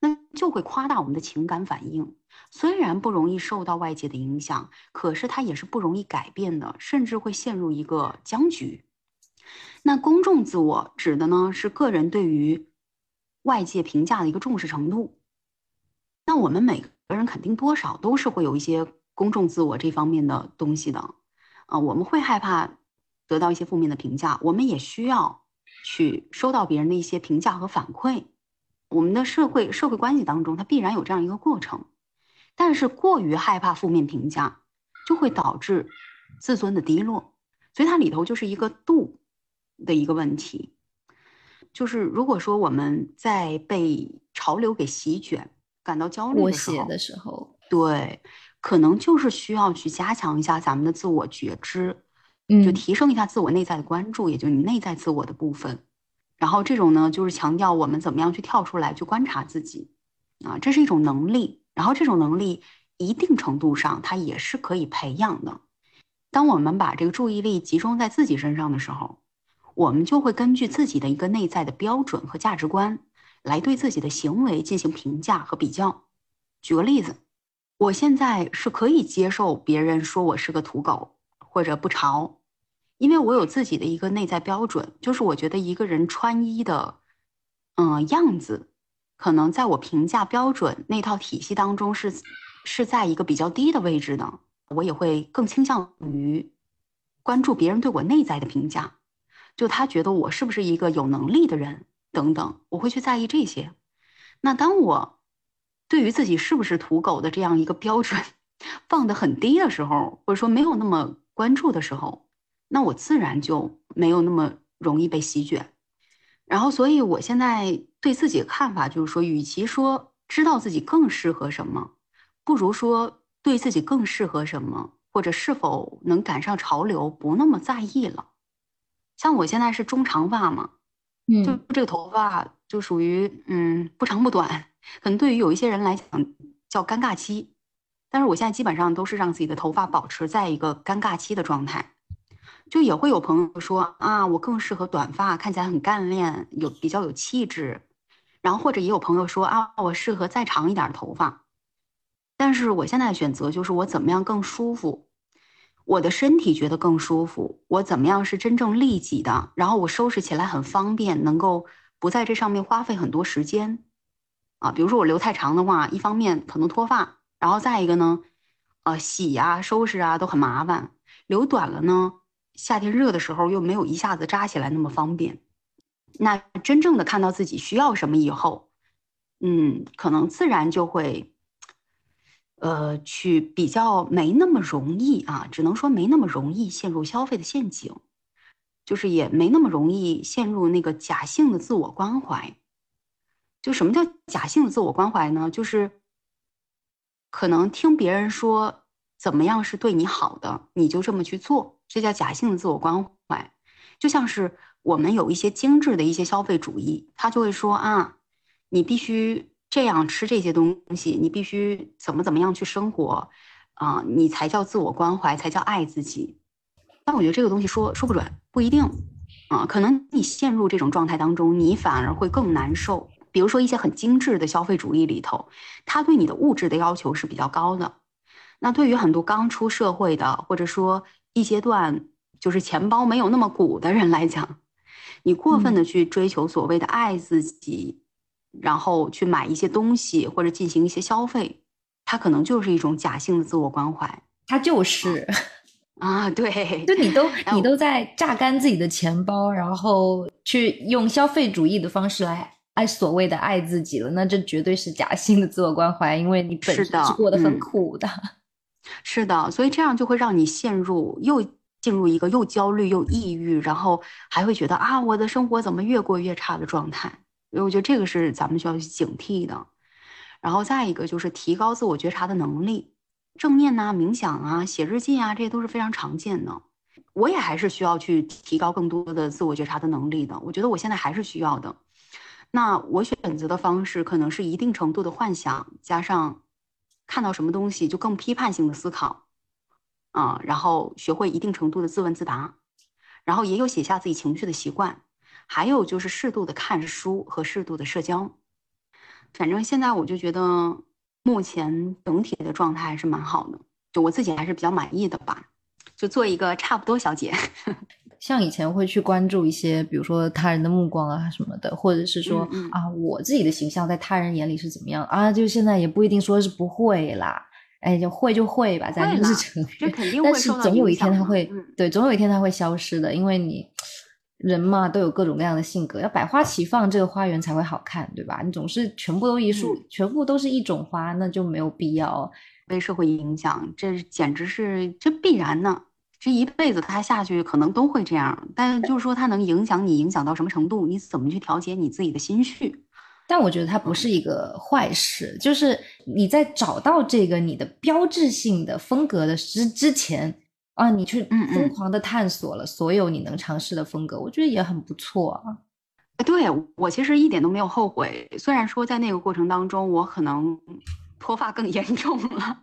那就会夸大我们的情感反应。虽然不容易受到外界的影响，可是它也是不容易改变的，甚至会陷入一个僵局。那公众自我指的呢是个人对于外界评价的一个重视程度。那我们每个人肯定多少都是会有一些公众自我这方面的东西的，啊，我们会害怕。得到一些负面的评价，我们也需要去收到别人的一些评价和反馈。我们的社会社会关系当中，它必然有这样一个过程。但是过于害怕负面评价，就会导致自尊的低落。所以它里头就是一个度的一个问题。就是如果说我们在被潮流给席卷、感到焦虑的时候，对，可能就是需要去加强一下咱们的自我觉知。就提升一下自我内在的关注，也就是你内在自我的部分。然后这种呢，就是强调我们怎么样去跳出来去观察自己，啊，这是一种能力。然后这种能力一定程度上它也是可以培养的。当我们把这个注意力集中在自己身上的时候，我们就会根据自己的一个内在的标准和价值观，来对自己的行为进行评价和比较。举个例子，我现在是可以接受别人说我是个土狗。或者不潮，因为我有自己的一个内在标准，就是我觉得一个人穿衣的，嗯样子，可能在我评价标准那套体系当中是是在一个比较低的位置的，我也会更倾向于关注别人对我内在的评价，就他觉得我是不是一个有能力的人等等，我会去在意这些。那当我对于自己是不是土狗的这样一个标准放得很低的时候，或者说没有那么。关注的时候，那我自然就没有那么容易被席卷。然后，所以我现在对自己的看法就是说，与其说知道自己更适合什么，不如说对自己更适合什么或者是否能赶上潮流不那么在意了。像我现在是中长发嘛，嗯，就这个头发就属于嗯不长不短，可能对于有一些人来讲叫尴尬期，但是我现在基本上都是让自己的头发保持在一个尴尬期的状态。就也会有朋友说啊，我更适合短发，看起来很干练，有比较有气质。然后或者也有朋友说啊，我适合再长一点的头发。但是我现在的选择就是我怎么样更舒服，我的身体觉得更舒服，我怎么样是真正利己的，然后我收拾起来很方便，能够不在这上面花费很多时间。啊，比如说我留太长的话，一方面可能脱发，然后再一个呢，呃，洗呀、收拾啊都很麻烦。留短了呢。夏天热的时候又没有一下子扎起来那么方便，那真正的看到自己需要什么以后，嗯，可能自然就会，呃，去比较没那么容易啊，只能说没那么容易陷入消费的陷阱，就是也没那么容易陷入那个假性的自我关怀。就什么叫假性的自我关怀呢？就是可能听别人说怎么样是对你好的，你就这么去做。这叫假性的自我关怀，就像是我们有一些精致的一些消费主义，他就会说啊，你必须这样吃这些东西，你必须怎么怎么样去生活，啊，你才叫自我关怀，才叫爱自己。但我觉得这个东西说说不准，不一定，啊，可能你陷入这种状态当中，你反而会更难受。比如说一些很精致的消费主义里头，他对你的物质的要求是比较高的。那对于很多刚出社会的，或者说，一阶段就是钱包没有那么鼓的人来讲，你过分的去追求所谓的爱自己，然后去买一些东西或者进行一些消费，它可能就是一种假性的自我关怀。它就是啊，对，就你都你都在榨干自己的钱包，然后去用消费主义的方式来爱所谓的爱自己了，那这绝对是假性的自我关怀，因为你本身是过得很苦的。是的，所以这样就会让你陷入又进入一个又焦虑又抑郁，然后还会觉得啊，我的生活怎么越过越差的状态。所以我觉得这个是咱们需要去警惕的。然后再一个就是提高自我觉察的能力，正念呐、冥想啊、写日记啊，这些都是非常常见的。我也还是需要去提高更多的自我觉察的能力的。我觉得我现在还是需要的。那我选择的方式可能是一定程度的幻想加上。看到什么东西就更批判性的思考，啊，然后学会一定程度的自问自答，然后也有写下自己情绪的习惯，还有就是适度的看书和适度的社交。反正现在我就觉得目前整体的状态还是蛮好的，就我自己还是比较满意的吧，就做一个差不多小姐。像以前会去关注一些，比如说他人的目光啊什么的，或者是说啊，我自己的形象在他人眼里是怎么样啊？就现在也不一定说是不会啦，哎，就会就会吧，咱就是承认。但是总有一天他会，对，总有一天他会消失的，因为你人嘛都有各种各样的性格，要百花齐放，这个花园才会好看，对吧？你总是全部都一束，全部都是一种花，那就没有必要被社会影响，这简直是这必然呢。这一辈子他下去可能都会这样，但就是说他能影响你，影响到什么程度？你怎么去调节你自己的心绪？但我觉得它不是一个坏事，就是你在找到这个你的标志性的风格的之之前啊，你去疯狂的探索了所有你能尝试的风格，我觉得也很不错啊。对我其实一点都没有后悔，虽然说在那个过程当中我可能脱发更严重了。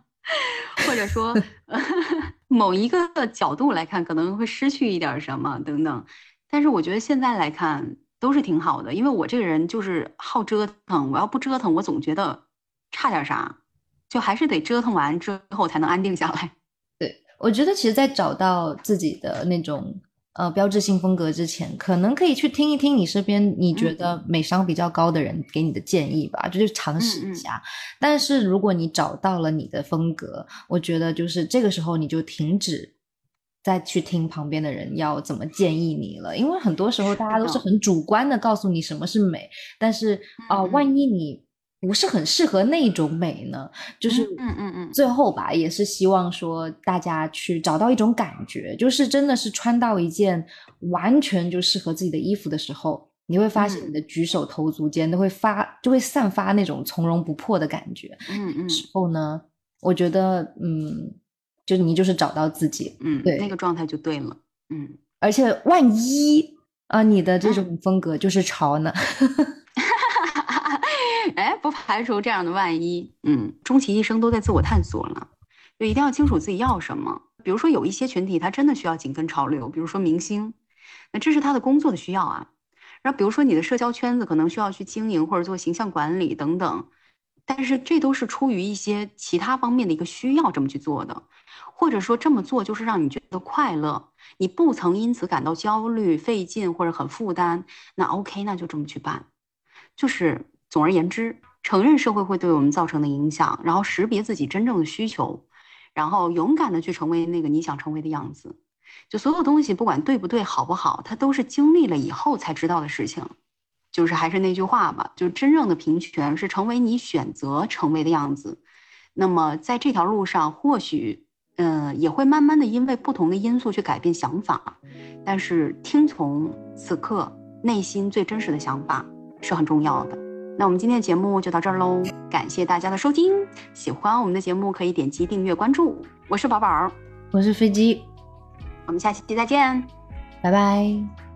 或者说 某一个角度来看，可能会失去一点什么等等，但是我觉得现在来看都是挺好的，因为我这个人就是好折腾，我要不折腾，我总觉得差点啥，就还是得折腾完之后才能安定下来。对，我觉得其实，在找到自己的那种。呃，标志性风格之前，可能可以去听一听你身边你觉得美商比较高的人给你的建议吧，就是尝试一下。但是如果你找到了你的风格，我觉得就是这个时候你就停止再去听旁边的人要怎么建议你了，因为很多时候大家都是很主观的告诉你什么是美，但是啊，万一你。不是很适合那种美呢，就是嗯嗯嗯，最后吧，也是希望说大家去找到一种感觉，就是真的是穿到一件完全就适合自己的衣服的时候，你会发现你的举手投足间都会发，就会散发那种从容不迫的感觉。嗯嗯，时候呢，我觉得嗯。就你就是找到自己，嗯，对那个状态就对了，嗯。而且万一啊，你的这种风格就是潮呢？哎，不排除这样的万一。嗯，终其一生都在自我探索了，就一定要清楚自己要什么。比如说，有一些群体他真的需要紧跟潮流，比如说明星，那这是他的工作的需要啊。然后，比如说你的社交圈子可能需要去经营或者做形象管理等等，但是这都是出于一些其他方面的一个需要这么去做的，或者说这么做就是让你觉得快乐，你不曾因此感到焦虑、费劲或者很负担，那 OK，那就这么去办。就是总而言之，承认社会会对我们造成的影响，然后识别自己真正的需求，然后勇敢的去成为那个你想成为的样子。就所有东西，不管对不对、好不好，它都是经历了以后才知道的事情。就是还是那句话吧，就真正的平权是成为你选择成为的样子。那么在这条路上，或许，嗯，也会慢慢的因为不同的因素去改变想法，但是听从此刻内心最真实的想法是很重要的。那我们今天的节目就到这儿喽，感谢大家的收听。喜欢我们的节目可以点击订阅关注，我是宝宝，我是飞机。我们下期再见，拜拜。